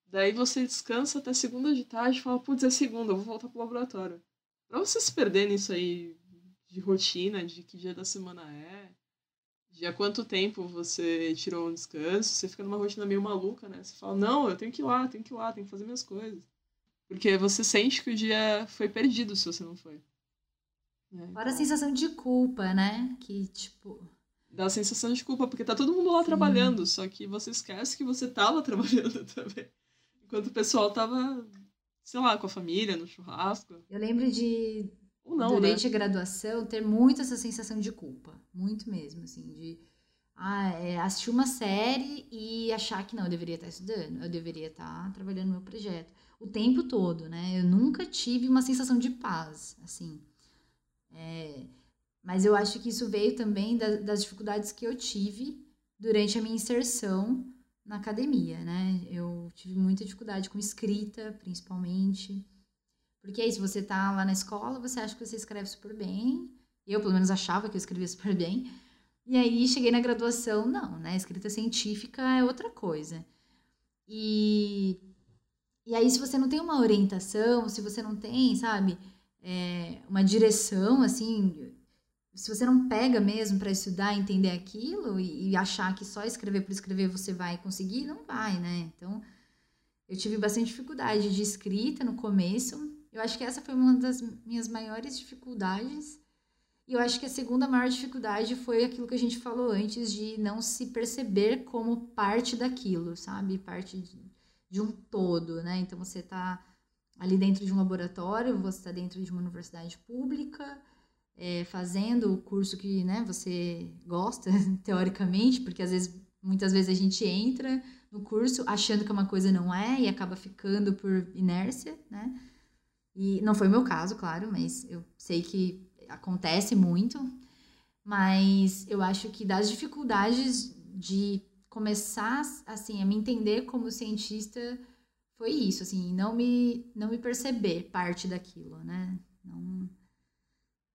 daí você descansa até segunda de tarde e fala, putz, é segunda, eu vou voltar pro laboratório. Pra você se perder nisso aí de rotina, de que dia da semana é, de há quanto tempo você tirou um descanso, você fica numa rotina meio maluca, né? Você fala, não, eu tenho que ir lá, tenho que ir lá, tenho que fazer minhas coisas. Porque você sente que o dia foi perdido se você não foi. Né? Fora a sensação de culpa, né? Que, tipo. Dá a sensação de culpa, porque tá todo mundo lá Sim. trabalhando, só que você esquece que você tava [laughs] trabalhando também. Enquanto o pessoal tava, sei lá, com a família, no churrasco. Eu lembro de ou não, durante né? a graduação, ter muito essa sensação de culpa. Muito mesmo, assim, de ah, é, assistir uma série e achar que não, eu deveria estar estudando, eu deveria estar trabalhando no meu projeto. O tempo todo, né? Eu nunca tive uma sensação de paz, assim. É, mas eu acho que isso veio também da, das dificuldades que eu tive durante a minha inserção na academia, né? Eu tive muita dificuldade com escrita, principalmente. Porque é isso, você tá lá na escola, você acha que você escreve super bem. Eu, pelo menos, achava que eu escrevia super bem. E aí, cheguei na graduação, não, né? Escrita científica é outra coisa. E, e aí, se você não tem uma orientação, se você não tem, sabe, é, uma direção, assim, se você não pega mesmo para estudar, entender aquilo e, e, achar que só escrever por escrever você vai conseguir, não vai, né? Então, eu tive bastante dificuldade de escrita no começo, eu acho que essa foi uma das minhas maiores dificuldades. E eu acho que a segunda maior dificuldade foi aquilo que a gente falou antes, de não se perceber como parte daquilo, sabe? Parte de, de um todo, né? Então você está ali dentro de um laboratório, você está dentro de uma universidade pública, é, fazendo o curso que né, você gosta, [laughs] teoricamente, porque às vezes, muitas vezes a gente entra no curso achando que uma coisa não é e acaba ficando por inércia, né? E não foi o meu caso, claro, mas eu sei que acontece muito. Mas eu acho que das dificuldades de começar assim a me entender como cientista foi isso, assim, não me não me perceber parte daquilo, né?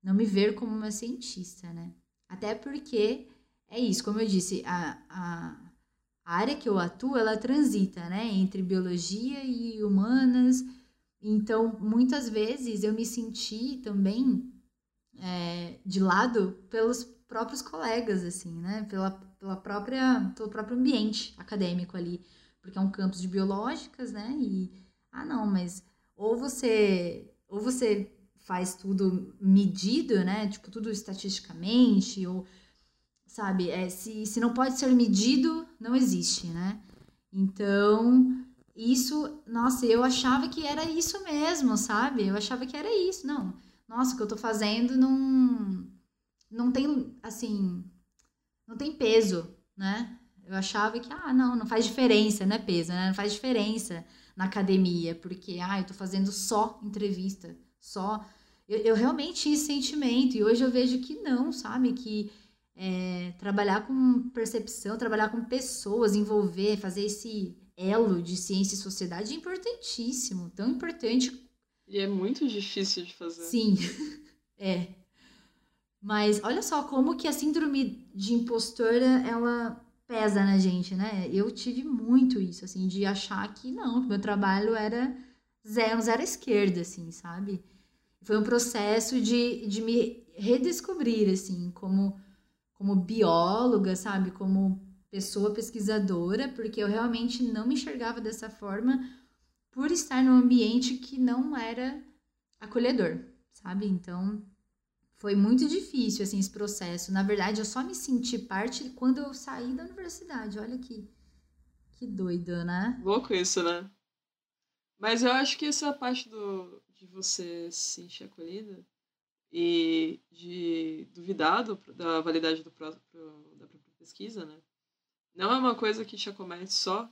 Não me ver como uma cientista, né? Até porque é isso, como eu disse, a, a, a área que eu atuo, ela transita, né, entre biologia e humanas, então, muitas vezes eu me senti também é, de lado pelos próprios colegas, assim, né? Pela, pela própria, pelo próprio ambiente acadêmico ali. Porque é um campus de biológicas, né? E, ah, não, mas ou você, ou você faz tudo medido, né? Tipo, tudo estatisticamente, ou, sabe? É, se, se não pode ser medido, não existe, né? Então, isso, nossa, eu achava que era isso mesmo, sabe? Eu achava que era isso. Não, nossa, o que eu tô fazendo não, não tem, assim, não tem peso, né? Eu achava que, ah, não, não faz diferença, né, peso, né? Não faz diferença na academia, porque, ah, eu tô fazendo só entrevista, só. Eu, eu realmente tinha esse sentimento, e hoje eu vejo que não, sabe? Que é, trabalhar com percepção, trabalhar com pessoas, envolver, fazer esse elo de ciência e sociedade é importantíssimo, tão importante. E é muito difícil de fazer. Sim, [laughs] é. Mas olha só como que a síndrome de impostora, ela pesa na gente, né? Eu tive muito isso, assim, de achar que não, que meu trabalho era zero, zero esquerda, assim, sabe? Foi um processo de, de me redescobrir, assim, como, como bióloga, sabe? Como pessoa pesquisadora, porque eu realmente não me enxergava dessa forma por estar num ambiente que não era acolhedor, sabe? Então, Foi muito difícil, assim, esse processo. Na verdade, eu só me senti parte quando eu saí da universidade. Olha que, que doido, né? Louco isso, né? Mas eu acho que essa parte do, de você se sentir acolhida e de duvidar do, da validade do próprio, da própria pesquisa, né? Não é uma coisa que te acomete só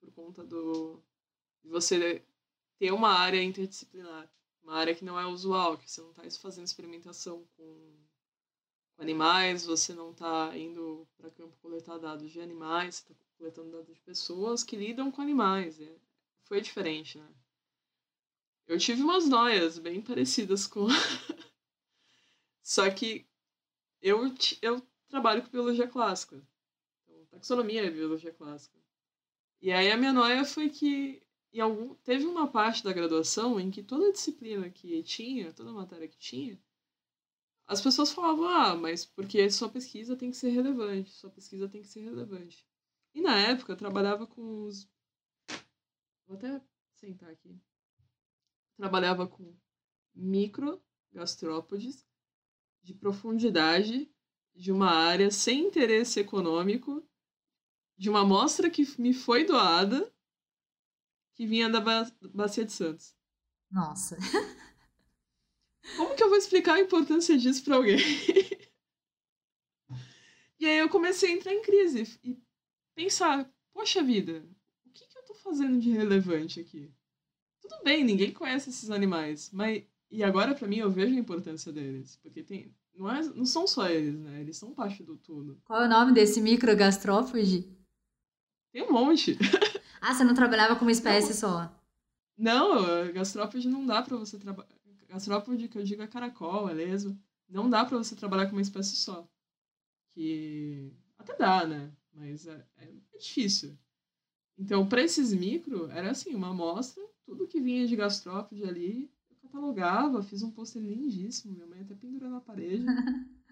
por conta do de você ter uma área interdisciplinar uma área que não é usual, que você não está fazendo experimentação com, com animais, você não está indo para campo coletar dados de animais, você está coletando dados de pessoas que lidam com animais. É, foi diferente, né? Eu tive umas noias bem parecidas com. [laughs] Só que eu, eu trabalho com biologia clássica. Então, taxonomia é biologia clássica. E aí a minha noia foi que em algum, teve uma parte da graduação em que toda disciplina que tinha, toda matéria que tinha, as pessoas falavam, ah, mas porque sua pesquisa tem que ser relevante, sua pesquisa tem que ser relevante. E na época eu trabalhava com os. Vou até sentar aqui. Trabalhava com microgastrópodes de profundidade de uma área sem interesse econômico, de uma amostra que me foi doada que vinha da ba Bacia de Santos. Nossa. [laughs] Como que eu vou explicar a importância disso para alguém? [laughs] e aí eu comecei a entrar em crise e pensar, poxa vida, o que, que eu tô fazendo de relevante aqui? Tudo bem, ninguém conhece esses animais, mas e agora para mim eu vejo a importância deles, porque tem não, é, não são só eles, né? Eles são parte do tudo. Qual é o nome desse microgastrófage? Tem um monte. [laughs] Ah, você não trabalhava com uma espécie não. só? Não, gastrópode não dá para você trabalhar. Gastrópode, que eu digo é caracol, é lesma. Não dá para você trabalhar com uma espécie só. Que até dá, né? Mas é, é, é difícil. Então, para esses micro, era assim, uma amostra, tudo que vinha de gastrópode ali, eu catalogava, fiz um pôster lindíssimo, minha mãe até pendurou na parede. [laughs]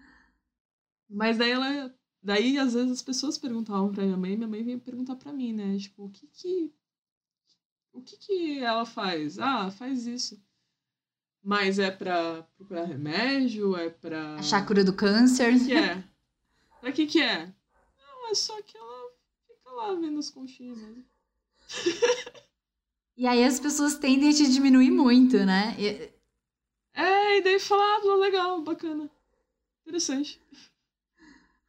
Mas daí ela Daí, às vezes, as pessoas perguntavam pra minha mãe, e minha mãe vinha perguntar pra mim, né? Tipo, o que que. O que que ela faz? Ah, faz isso. Mas é pra procurar remédio? É pra. Achar a cura do câncer? O que, que é? Pra que que é? Não, é só que ela fica lá vendo os conchinhos mesmo. [laughs] e aí as pessoas tendem a te diminuir muito, né? E... É, e daí falar, ah, legal, bacana. Interessante.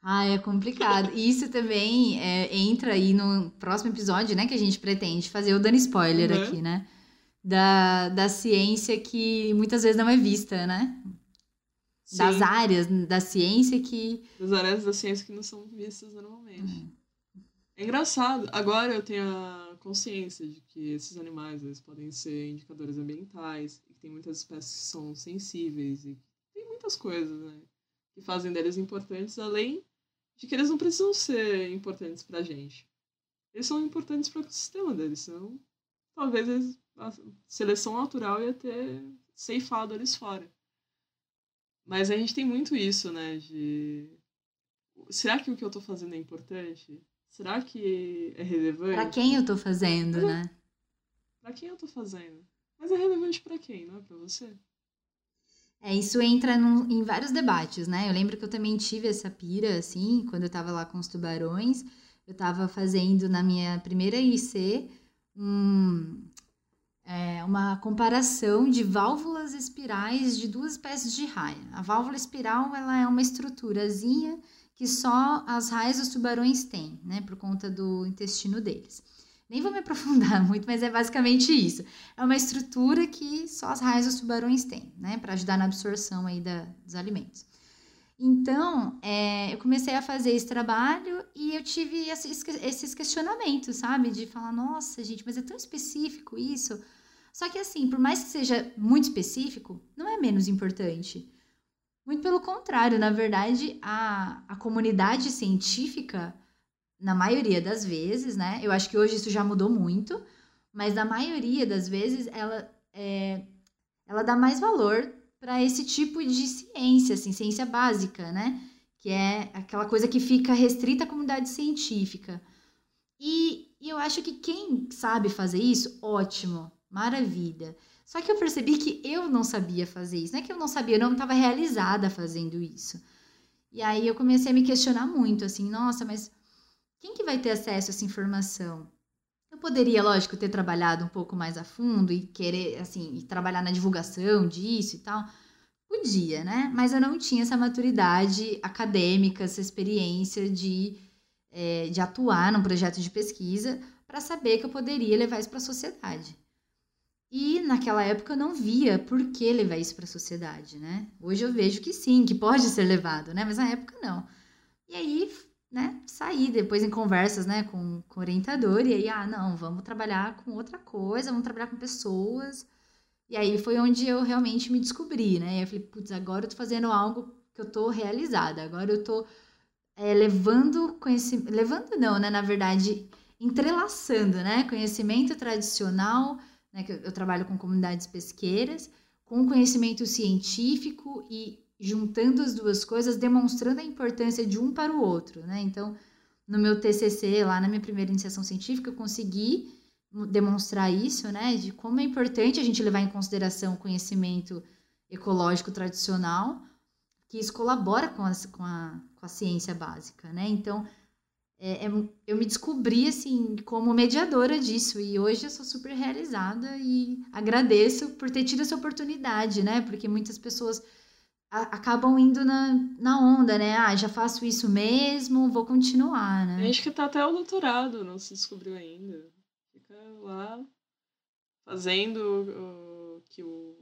Ah, é complicado. E isso também é, entra aí no próximo episódio, né? Que a gente pretende fazer o dando spoiler uhum. aqui, né? Da, da ciência que muitas vezes não é vista, né? Sim. Das áreas da ciência que. Das áreas da ciência que não são vistas normalmente. Uhum. É engraçado. Agora eu tenho a consciência de que esses animais eles podem ser indicadores ambientais, e que tem muitas espécies que são sensíveis, e tem muitas coisas, né? Que fazem deles importantes, além de que eles não precisam ser importantes pra gente. Eles são importantes para o ecossistema deles, senão talvez eles, a seleção natural ia ter ceifado eles fora. Mas a gente tem muito isso, né? De. Será que o que eu tô fazendo é importante? Será que é relevante? Pra quem eu tô fazendo, é... né? Pra quem eu tô fazendo? Mas é relevante para quem, não é pra você? É, isso entra num, em vários debates, né? Eu lembro que eu também tive essa pira, assim, quando eu tava lá com os tubarões. Eu tava fazendo na minha primeira IC um, é, uma comparação de válvulas espirais de duas espécies de raia. A válvula espiral, ela é uma estruturazinha que só as raias dos tubarões têm, né? Por conta do intestino deles. Nem vou me aprofundar [laughs] muito, mas é basicamente isso. É uma estrutura que só as raias dos tubarões têm, né? Para ajudar na absorção aí da, dos alimentos. Então, é, eu comecei a fazer esse trabalho e eu tive esses questionamentos, sabe? De falar, nossa, gente, mas é tão específico isso. Só que, assim, por mais que seja muito específico, não é menos importante. Muito pelo contrário, na verdade, a, a comunidade científica na maioria das vezes, né? Eu acho que hoje isso já mudou muito, mas na maioria das vezes ela, é, ela dá mais valor para esse tipo de ciência, assim, ciência básica, né? Que é aquela coisa que fica restrita à comunidade científica. E, e eu acho que quem sabe fazer isso, ótimo, maravilha. Só que eu percebi que eu não sabia fazer isso. Não é que eu não sabia, eu não estava realizada fazendo isso. E aí eu comecei a me questionar muito, assim, nossa, mas quem que vai ter acesso a essa informação? Eu poderia, lógico, ter trabalhado um pouco mais a fundo e querer, assim, trabalhar na divulgação disso e tal. Podia, né? Mas eu não tinha essa maturidade acadêmica, essa experiência de, é, de atuar num projeto de pesquisa para saber que eu poderia levar isso para a sociedade. E naquela época eu não via por que levar isso para a sociedade, né? Hoje eu vejo que sim, que pode ser levado, né? Mas na época não. E aí, né, saí depois em conversas, né, com, com o orientador, e aí, ah, não, vamos trabalhar com outra coisa, vamos trabalhar com pessoas. E aí foi onde eu realmente me descobri, né? E eu falei, putz, agora eu tô fazendo algo que eu tô realizada, agora eu tô é, levando conhecimento, levando não, né, na verdade, entrelaçando, né, conhecimento tradicional né, que eu trabalho com comunidades pesqueiras, com conhecimento científico e juntando as duas coisas, demonstrando a importância de um para o outro, né? Então, no meu TCC, lá na minha primeira iniciação científica, eu consegui demonstrar isso, né? De como é importante a gente levar em consideração o conhecimento ecológico tradicional, que isso colabora com, as, com, a, com a ciência básica, né? Então, é, é, eu me descobri assim como mediadora disso e hoje eu sou super realizada e agradeço por ter tido essa oportunidade, né? Porque muitas pessoas a, acabam indo na, na onda, né? Ah, já faço isso mesmo, vou continuar, né? Gente que tá até o doutorado, não se descobriu ainda. Fica lá fazendo o que o,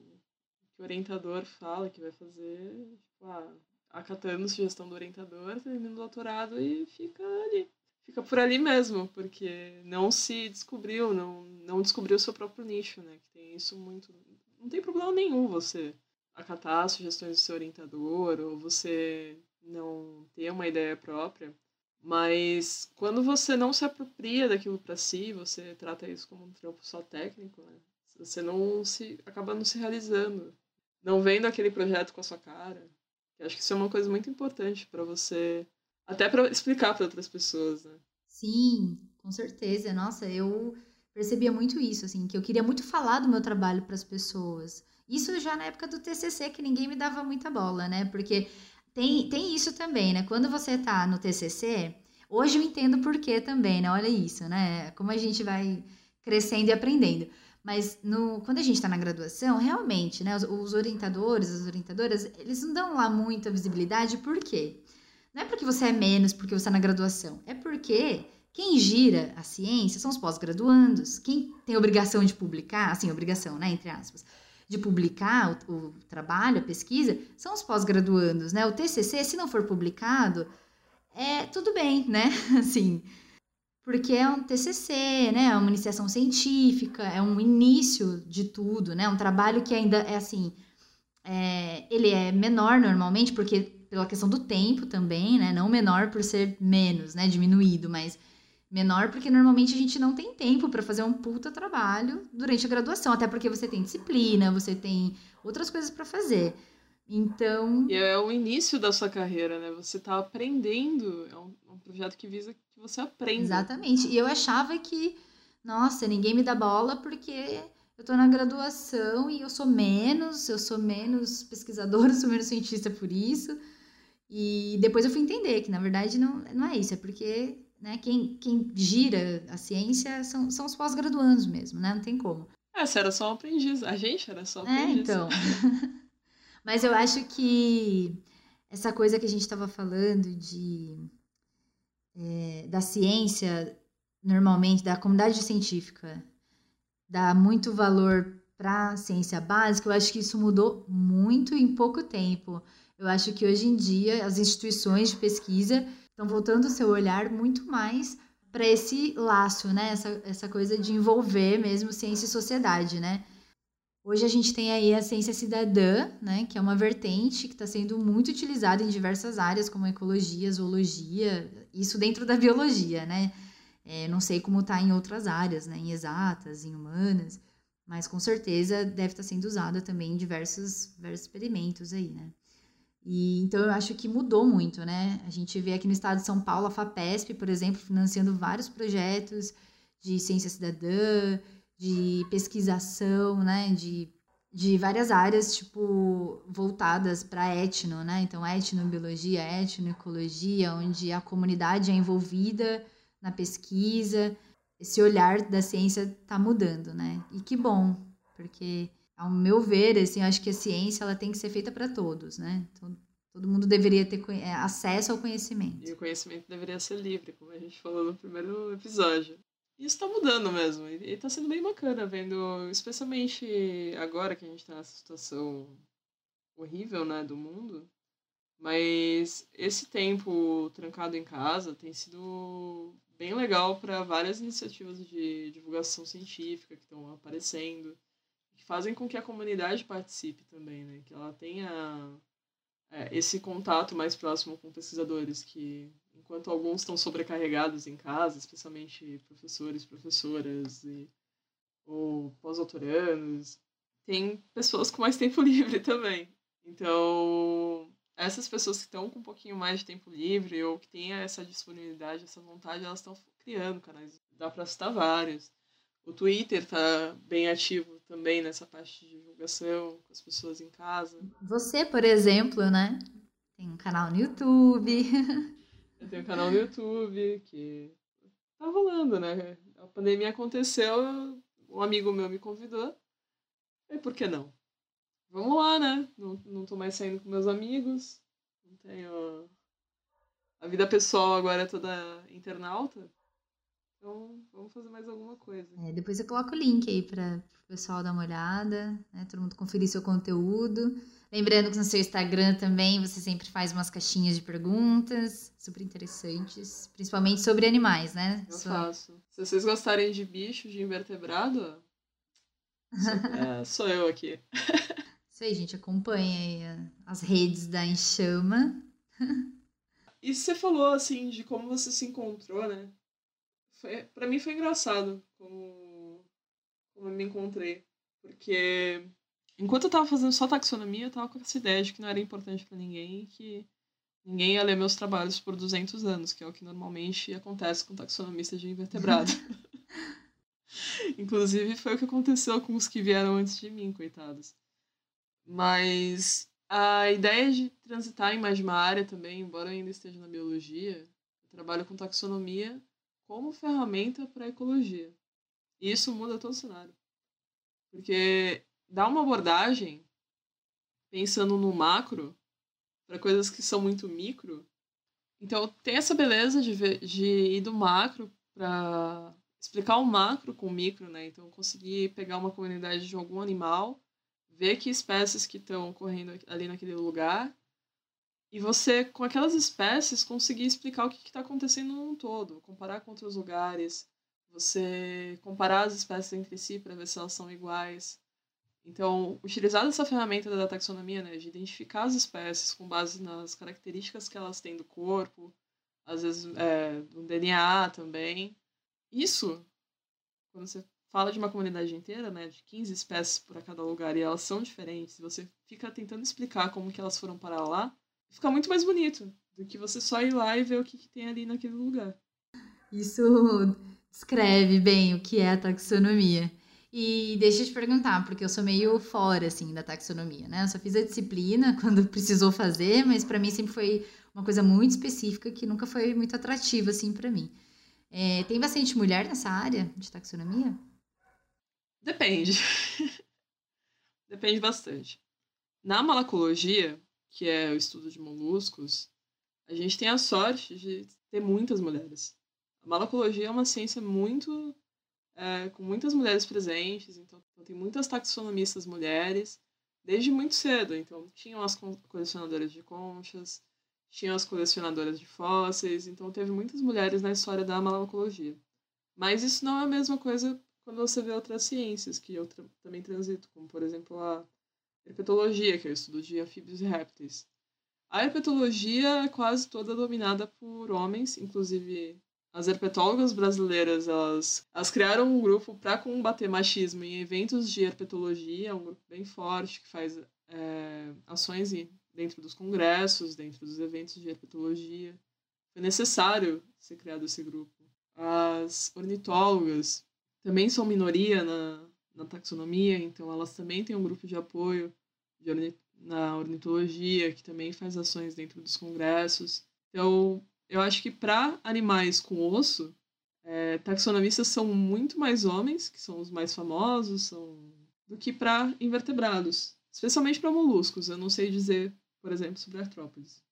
que o orientador fala que vai fazer, tipo, ah, acatando sugestão do orientador, termina o doutorado e fica ali. Fica por ali mesmo, porque não se descobriu, não, não descobriu o seu próprio nicho, né? Que tem isso muito. Não tem problema nenhum você acatar sugestões do seu orientador ou você não ter uma ideia própria. Mas quando você não se apropria daquilo para si, você trata isso como um trampo só técnico, né? Você não se acaba não se realizando, não vendo aquele projeto com a sua cara. Eu acho que isso é uma coisa muito importante para você, até para explicar para outras pessoas, né? Sim, com certeza. Nossa, eu percebia muito isso, assim, que eu queria muito falar do meu trabalho para as pessoas. Isso já na época do TCC, que ninguém me dava muita bola, né? Porque tem, tem isso também, né? Quando você tá no TCC, hoje eu entendo por que também, né? Olha isso, né? Como a gente vai crescendo e aprendendo. Mas no, quando a gente está na graduação, realmente, né, os, os, orientadores, as orientadoras, eles não dão lá muita visibilidade, por quê? Não é porque você é menos porque você está na graduação, é porque quem gira a ciência são os pós-graduandos. Quem tem obrigação de publicar, assim, obrigação, né, entre aspas, de publicar o, o trabalho, a pesquisa, são os pós-graduandos, né? O TCC, se não for publicado, é tudo bem, né? [laughs] Assim, porque é um TCC, né? É uma iniciação científica, é um início de tudo, né? Um trabalho que ainda é assim, é, ele é menor normalmente, porque pela questão do tempo também, né? Não menor por ser menos, né? Diminuído, mas menor porque normalmente a gente não tem tempo para fazer um puta trabalho durante a graduação, até porque você tem disciplina, você tem outras coisas para fazer. Então. E é o início da sua carreira, né? Você está aprendendo. É um, projeto que visa que você aprenda. Exatamente. E eu achava que, nossa, ninguém me dá bola porque eu estou na graduação e eu sou menos, eu sou menos pesquisadora, [laughs] sou menos cientista por isso. E depois eu fui entender que, na verdade, não, não é isso, é porque né, quem, quem gira a ciência são, são os pós-graduandos mesmo, né? Não tem como. É, você era só um aprendiz, a gente era só aprendiz. É, então. [laughs] Mas eu acho que essa coisa que a gente estava falando de é, da ciência, normalmente, da comunidade científica, dá muito valor para a ciência básica, eu acho que isso mudou muito em pouco tempo. Eu acho que hoje em dia as instituições de pesquisa estão voltando o seu olhar muito mais para esse laço, né? Essa, essa coisa de envolver mesmo ciência e sociedade, né? Hoje a gente tem aí a ciência cidadã, né, que é uma vertente que está sendo muito utilizada em diversas áreas, como ecologia, zoologia, isso dentro da biologia, né? É, não sei como está em outras áreas, né, em exatas, em humanas, mas com certeza deve estar tá sendo usada também em diversos, diversos experimentos aí, né? E, então eu acho que mudou muito, né? A gente vê aqui no estado de São Paulo a FAPESP, por exemplo, financiando vários projetos de ciência cidadã, de pesquisação, né, de de várias áreas, tipo, voltadas para etno, né? Então, etnobiologia, etnoecologia, onde a comunidade é envolvida na pesquisa, esse olhar da ciência está mudando, né? E que bom, porque ao meu ver, assim, eu acho que a ciência ela tem que ser feita para todos, né? Então, todo mundo deveria ter é, acesso ao conhecimento. E o conhecimento deveria ser livre, como a gente falou no primeiro episódio. Isso está mudando mesmo, e está sendo bem bacana vendo, especialmente agora que a gente está nessa situação horrível, né, do mundo. Mas esse tempo trancado em casa tem sido bem legal para várias iniciativas de divulgação científica que estão aparecendo, que fazem com que a comunidade participe também, né? Que ela tenha é, esse contato mais próximo com pesquisadores, que enquanto alguns estão sobrecarregados em casa, especialmente professores, professoras e, ou pós-doutorandos, tem pessoas com mais tempo [laughs] livre também. Então, essas pessoas que estão com um pouquinho mais de tempo livre ou que têm essa disponibilidade, essa vontade, elas estão criando canais. Dá para citar vários. O Twitter está bem ativo também nessa parte de divulgação com as pessoas em casa. Você, por exemplo, né? Tem um canal no YouTube. Eu tenho um canal no YouTube que tá rolando, né? A pandemia aconteceu, um amigo meu me convidou. E por que não? vamos lá, né? Não, não tô mais saindo com meus amigos. Não tenho. A vida pessoal agora é toda internauta. Então, vamos fazer mais alguma coisa. É, depois eu coloco o link aí para o pessoal dar uma olhada, né? Todo mundo conferir seu conteúdo. Lembrando que no seu Instagram também você sempre faz umas caixinhas de perguntas super interessantes, principalmente sobre animais, né? Eu Sua... faço. Se vocês gostarem de bicho, de invertebrado, sou, [laughs] é, sou eu aqui. Isso aí, gente, acompanha as redes da Enxama. E você falou, assim, de como você se encontrou, né? Foi, pra mim foi engraçado como, como eu me encontrei. Porque enquanto eu tava fazendo só taxonomia, eu tava com essa ideia de que não era importante para ninguém que ninguém ia ler meus trabalhos por 200 anos, que é o que normalmente acontece com taxonomistas de invertebrado. [laughs] Inclusive, foi o que aconteceu com os que vieram antes de mim, coitados. Mas a ideia de transitar em mais uma área também, embora eu ainda esteja na biologia, eu trabalho com taxonomia como ferramenta para ecologia. E isso muda todo o cenário. Porque dá uma abordagem pensando no macro para coisas que são muito micro. Então tem essa beleza de, ver, de ir do macro para explicar o macro com o micro, né? Então conseguir pegar uma comunidade de algum animal ver que espécies que estão correndo ali naquele lugar e você, com aquelas espécies, conseguir explicar o que está acontecendo no todo, comparar com outros lugares, você comparar as espécies entre si para ver se elas são iguais. Então, utilizar essa ferramenta da taxonomia, né, de identificar as espécies com base nas características que elas têm do corpo, às vezes é, do DNA também. Isso, quando você fala de uma comunidade inteira, né, de 15 espécies por cada lugar e elas são diferentes, você fica tentando explicar como que elas foram parar lá, fica muito mais bonito do que você só ir lá e ver o que, que tem ali naquele lugar. Isso descreve bem o que é a taxonomia. E deixa eu te perguntar, porque eu sou meio fora, assim, da taxonomia, né? Eu só fiz a disciplina [laughs] quando precisou fazer, mas para mim sempre foi uma coisa muito específica que nunca foi muito atrativa, assim, para mim. É, tem bastante mulher nessa área de taxonomia? Depende. [laughs] Depende bastante. Na malacologia, que é o estudo de moluscos, a gente tem a sorte de ter muitas mulheres. A malacologia é uma ciência muito. É, com muitas mulheres presentes, então, então tem muitas taxonomistas mulheres, desde muito cedo. Então, tinham as colecionadoras de conchas, tinham as colecionadoras de fósseis, então teve muitas mulheres na história da malacologia. Mas isso não é a mesma coisa quando você vê outras ciências que eu tra também transito, como por exemplo a herpetologia, que é o estudo de anfíbios e répteis. A herpetologia é quase toda dominada por homens, inclusive as herpetólogas brasileiras, elas, elas criaram um grupo para combater machismo em eventos de herpetologia, um grupo bem forte que faz é, ações dentro dos congressos, dentro dos eventos de herpetologia. Foi necessário ser criado esse grupo. As ornitólogas também são minoria na, na taxonomia, então elas também têm um grupo de apoio de orni na ornitologia, que também faz ações dentro dos congressos. Então, eu acho que para animais com osso, é, taxonomistas são muito mais homens, que são os mais famosos, são do que para invertebrados, especialmente para moluscos. Eu não sei dizer, por exemplo, sobre artrópodes.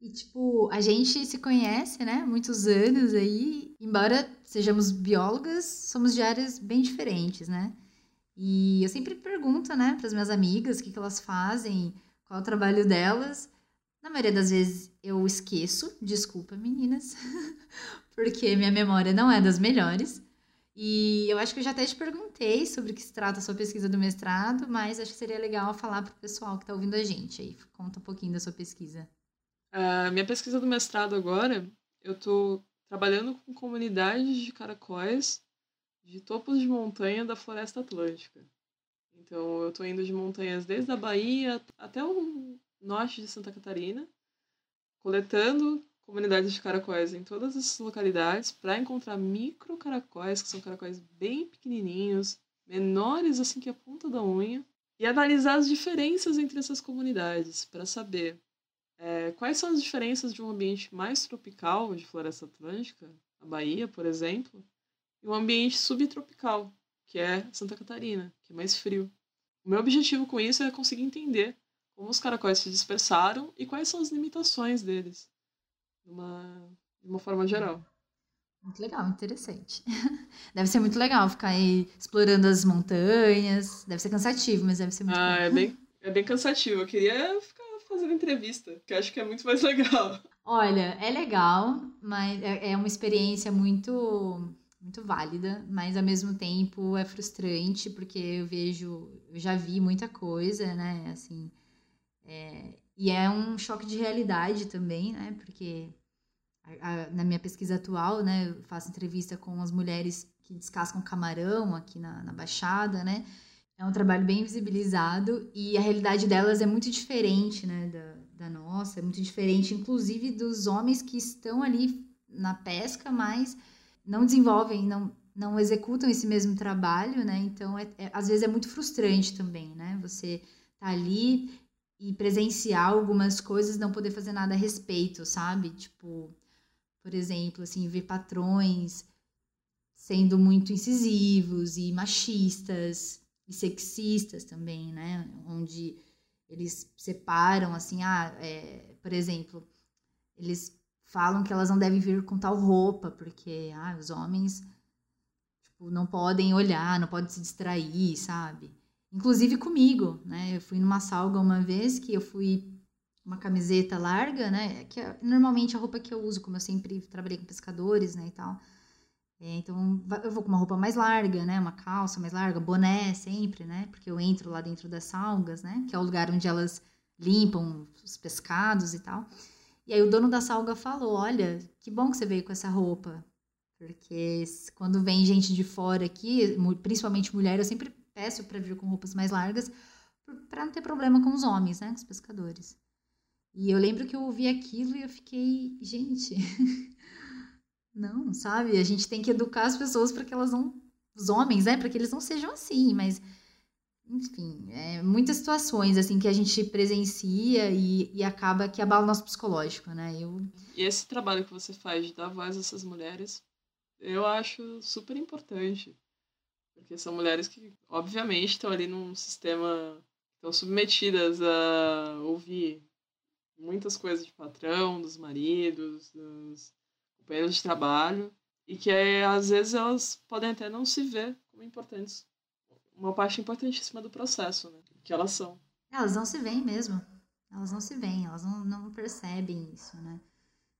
E, tipo, a gente se conhece, né? Muitos anos aí. Embora sejamos biólogas, somos de áreas bem diferentes, né? E eu sempre pergunto, né, para as minhas amigas o que, que elas fazem, qual o trabalho delas. Na maioria das vezes eu esqueço, desculpa meninas, [laughs] porque minha memória não é das melhores. E eu acho que eu já até te perguntei sobre o que se trata a sua pesquisa do mestrado, mas acho que seria legal falar para o pessoal que está ouvindo a gente aí. Conta um pouquinho da sua pesquisa. A minha pesquisa do mestrado agora, eu estou trabalhando com comunidades de caracóis de topos de montanha da floresta atlântica. Então, eu estou indo de montanhas desde a Bahia até o norte de Santa Catarina, coletando comunidades de caracóis em todas as localidades para encontrar micro caracóis, que são caracóis bem pequenininhos, menores assim que a ponta da unha, e analisar as diferenças entre essas comunidades para saber é, quais são as diferenças de um ambiente mais tropical de floresta atlântica, a Bahia, por exemplo, e um ambiente subtropical, que é Santa Catarina, que é mais frio. O meu objetivo com isso é conseguir entender como os caracóis se dispersaram e quais são as limitações deles, de uma, de uma forma geral. Muito legal, interessante. [laughs] Deve ser muito legal ficar aí explorando as montanhas. Deve ser cansativo, mas deve ser muito ah, bom. É bem, é bem cansativo. Eu queria ficar fazendo entrevista, que eu acho que é muito mais [laughs] legal. Olha, é legal, mas é, é uma experiência muito muito válida, mas ao mesmo tempo é frustrante porque eu vejo, eu já vi muita coisa, né? Assim, é, e é um choque de realidade também, né? Porque a, a, na minha pesquisa atual, né, eu faço entrevista com as mulheres que descascam camarão aqui na, na Baixada, né? É um trabalho bem visibilizado e a realidade delas é muito diferente, né, da, da nossa, é muito diferente, inclusive dos homens que estão ali na pesca, mas não desenvolvem, não, não executam esse mesmo trabalho, né? Então, é, é, às vezes é muito frustrante também, né? Você tá ali e presenciar algumas coisas, não poder fazer nada a respeito, sabe? Tipo, por exemplo, assim, ver patrões sendo muito incisivos e machistas, e sexistas também, né? Onde eles separam, assim, ah, é, por exemplo, eles falam que elas não devem vir com tal roupa, porque ah, os homens tipo, não podem olhar, não podem se distrair, sabe? Inclusive comigo, né? Eu fui numa salga uma vez que eu fui uma camiseta larga, né? Que é normalmente a roupa que eu uso, como eu sempre trabalhei com pescadores, né, e tal. É, então, eu vou com uma roupa mais larga, né? Uma calça mais larga, boné sempre, né? Porque eu entro lá dentro das salgas, né? Que é o lugar onde elas limpam os pescados e tal. E aí o dono da salga falou: Olha, que bom que você veio com essa roupa. Porque quando vem gente de fora aqui, principalmente mulher, eu sempre peço para vir com roupas mais largas para não ter problema com os homens, né? Com os pescadores. E eu lembro que eu ouvi aquilo e eu fiquei, gente. [laughs] Não, sabe? A gente tem que educar as pessoas para que elas não. Os homens, né? Para que eles não sejam assim, mas. Enfim, é, muitas situações assim que a gente presencia e, e acaba que abala o nosso psicológico, né? Eu... E esse trabalho que você faz de dar voz a essas mulheres, eu acho super importante. Porque são mulheres que, obviamente, estão ali num sistema. estão submetidas a ouvir muitas coisas de patrão, dos maridos, dos companheiros de trabalho, e que é, às vezes elas podem até não se ver como importantes. Uma parte importantíssima do processo, né? Que elas são. Elas não se veem mesmo. Elas não se veem, elas não, não percebem isso, né?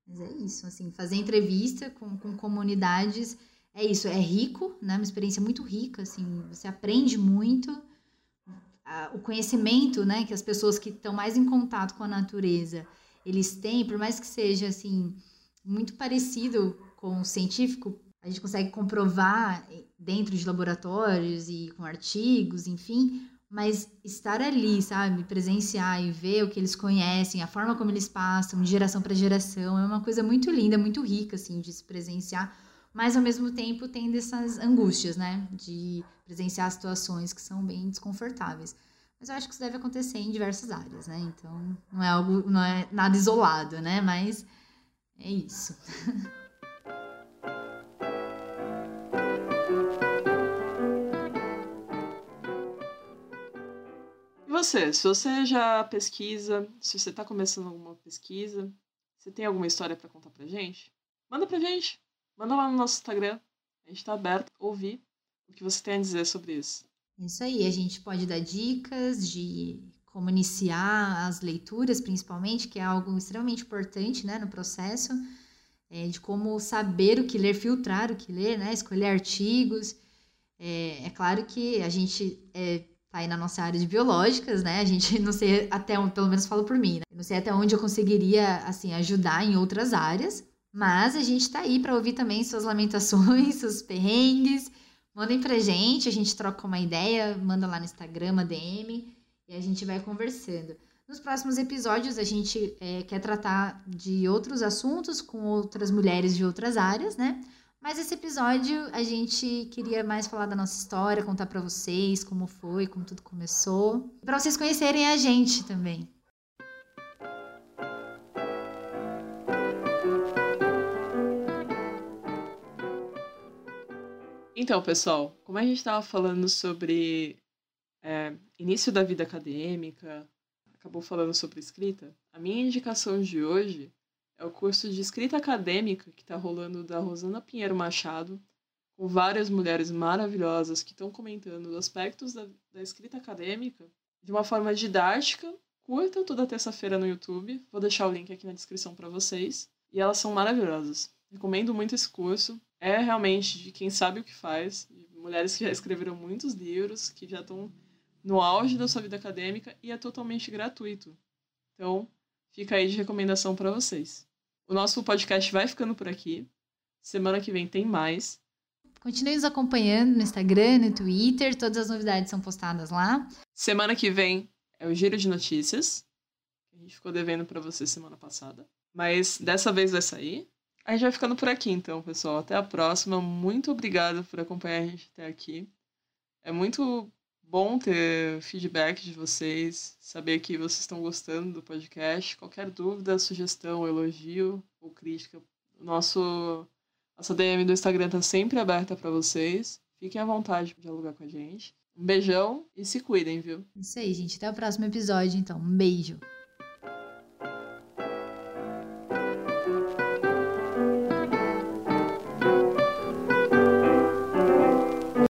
Mas é isso, assim, fazer entrevista com, com comunidades é isso, é rico, né? Uma experiência muito rica, assim, você aprende muito. o conhecimento, né, que as pessoas que estão mais em contato com a natureza, eles têm, por mais que seja, assim, muito parecido com o científico. A gente consegue comprovar dentro de laboratórios e com artigos, enfim, mas estar ali, sabe, presenciar e ver o que eles conhecem, a forma como eles passam de geração para geração, é uma coisa muito linda, muito rica assim de se presenciar, mas ao mesmo tempo tendo essas angústias, né? De presenciar situações que são bem desconfortáveis. Mas eu acho que isso deve acontecer em diversas áreas, né? Então, não é algo, não é nada isolado, né? Mas é isso. E você? Se você já pesquisa, se você está começando alguma pesquisa, você tem alguma história para contar pra gente? Manda pra gente. Manda lá no nosso Instagram. A gente está aberto a ouvir o que você tem a dizer sobre isso. Isso aí, a gente pode dar dicas de como iniciar as leituras, principalmente, que é algo extremamente importante né, no processo, é, de como saber o que ler, filtrar o que ler, né, escolher artigos. É, é claro que a gente é, tá aí na nossa área de biológicas, né? A gente [laughs] não sei até onde, pelo menos falo por mim, né? não sei até onde eu conseguiria assim ajudar em outras áreas, mas a gente tá aí para ouvir também suas lamentações, [laughs] seus perrengues Mandem pra gente, a gente troca uma ideia, manda lá no Instagram, DM e a gente vai conversando. Nos próximos episódios, a gente é, quer tratar de outros assuntos com outras mulheres de outras áreas, né? Mas esse episódio a gente queria mais falar da nossa história, contar para vocês como foi, como tudo começou, para vocês conhecerem a gente também. Então, pessoal, como a gente estava falando sobre é, início da vida acadêmica, acabou falando sobre escrita, a minha indicação de hoje é o curso de escrita acadêmica que está rolando da Rosana Pinheiro Machado, com várias mulheres maravilhosas que estão comentando aspectos da, da escrita acadêmica de uma forma didática, curta, toda terça-feira no YouTube. Vou deixar o link aqui na descrição para vocês. E elas são maravilhosas. Recomendo muito esse curso é realmente de quem sabe o que faz, mulheres que já escreveram muitos livros, que já estão no auge da sua vida acadêmica e é totalmente gratuito. Então, fica aí de recomendação para vocês. O nosso podcast vai ficando por aqui. Semana que vem tem mais. Continue nos acompanhando no Instagram, no Twitter, todas as novidades são postadas lá. Semana que vem é o Giro de Notícias. A gente ficou devendo para você semana passada. Mas dessa vez vai sair. A gente vai ficando por aqui então, pessoal. Até a próxima. Muito obrigada por acompanhar a gente até aqui. É muito bom ter feedback de vocês, saber que vocês estão gostando do podcast. Qualquer dúvida, sugestão, elogio ou crítica, nosso nossa DM do Instagram tá sempre aberta para vocês. Fiquem à vontade de dialogar com a gente. Um beijão e se cuidem, viu? Isso aí, gente. Até o próximo episódio, então. Um beijo.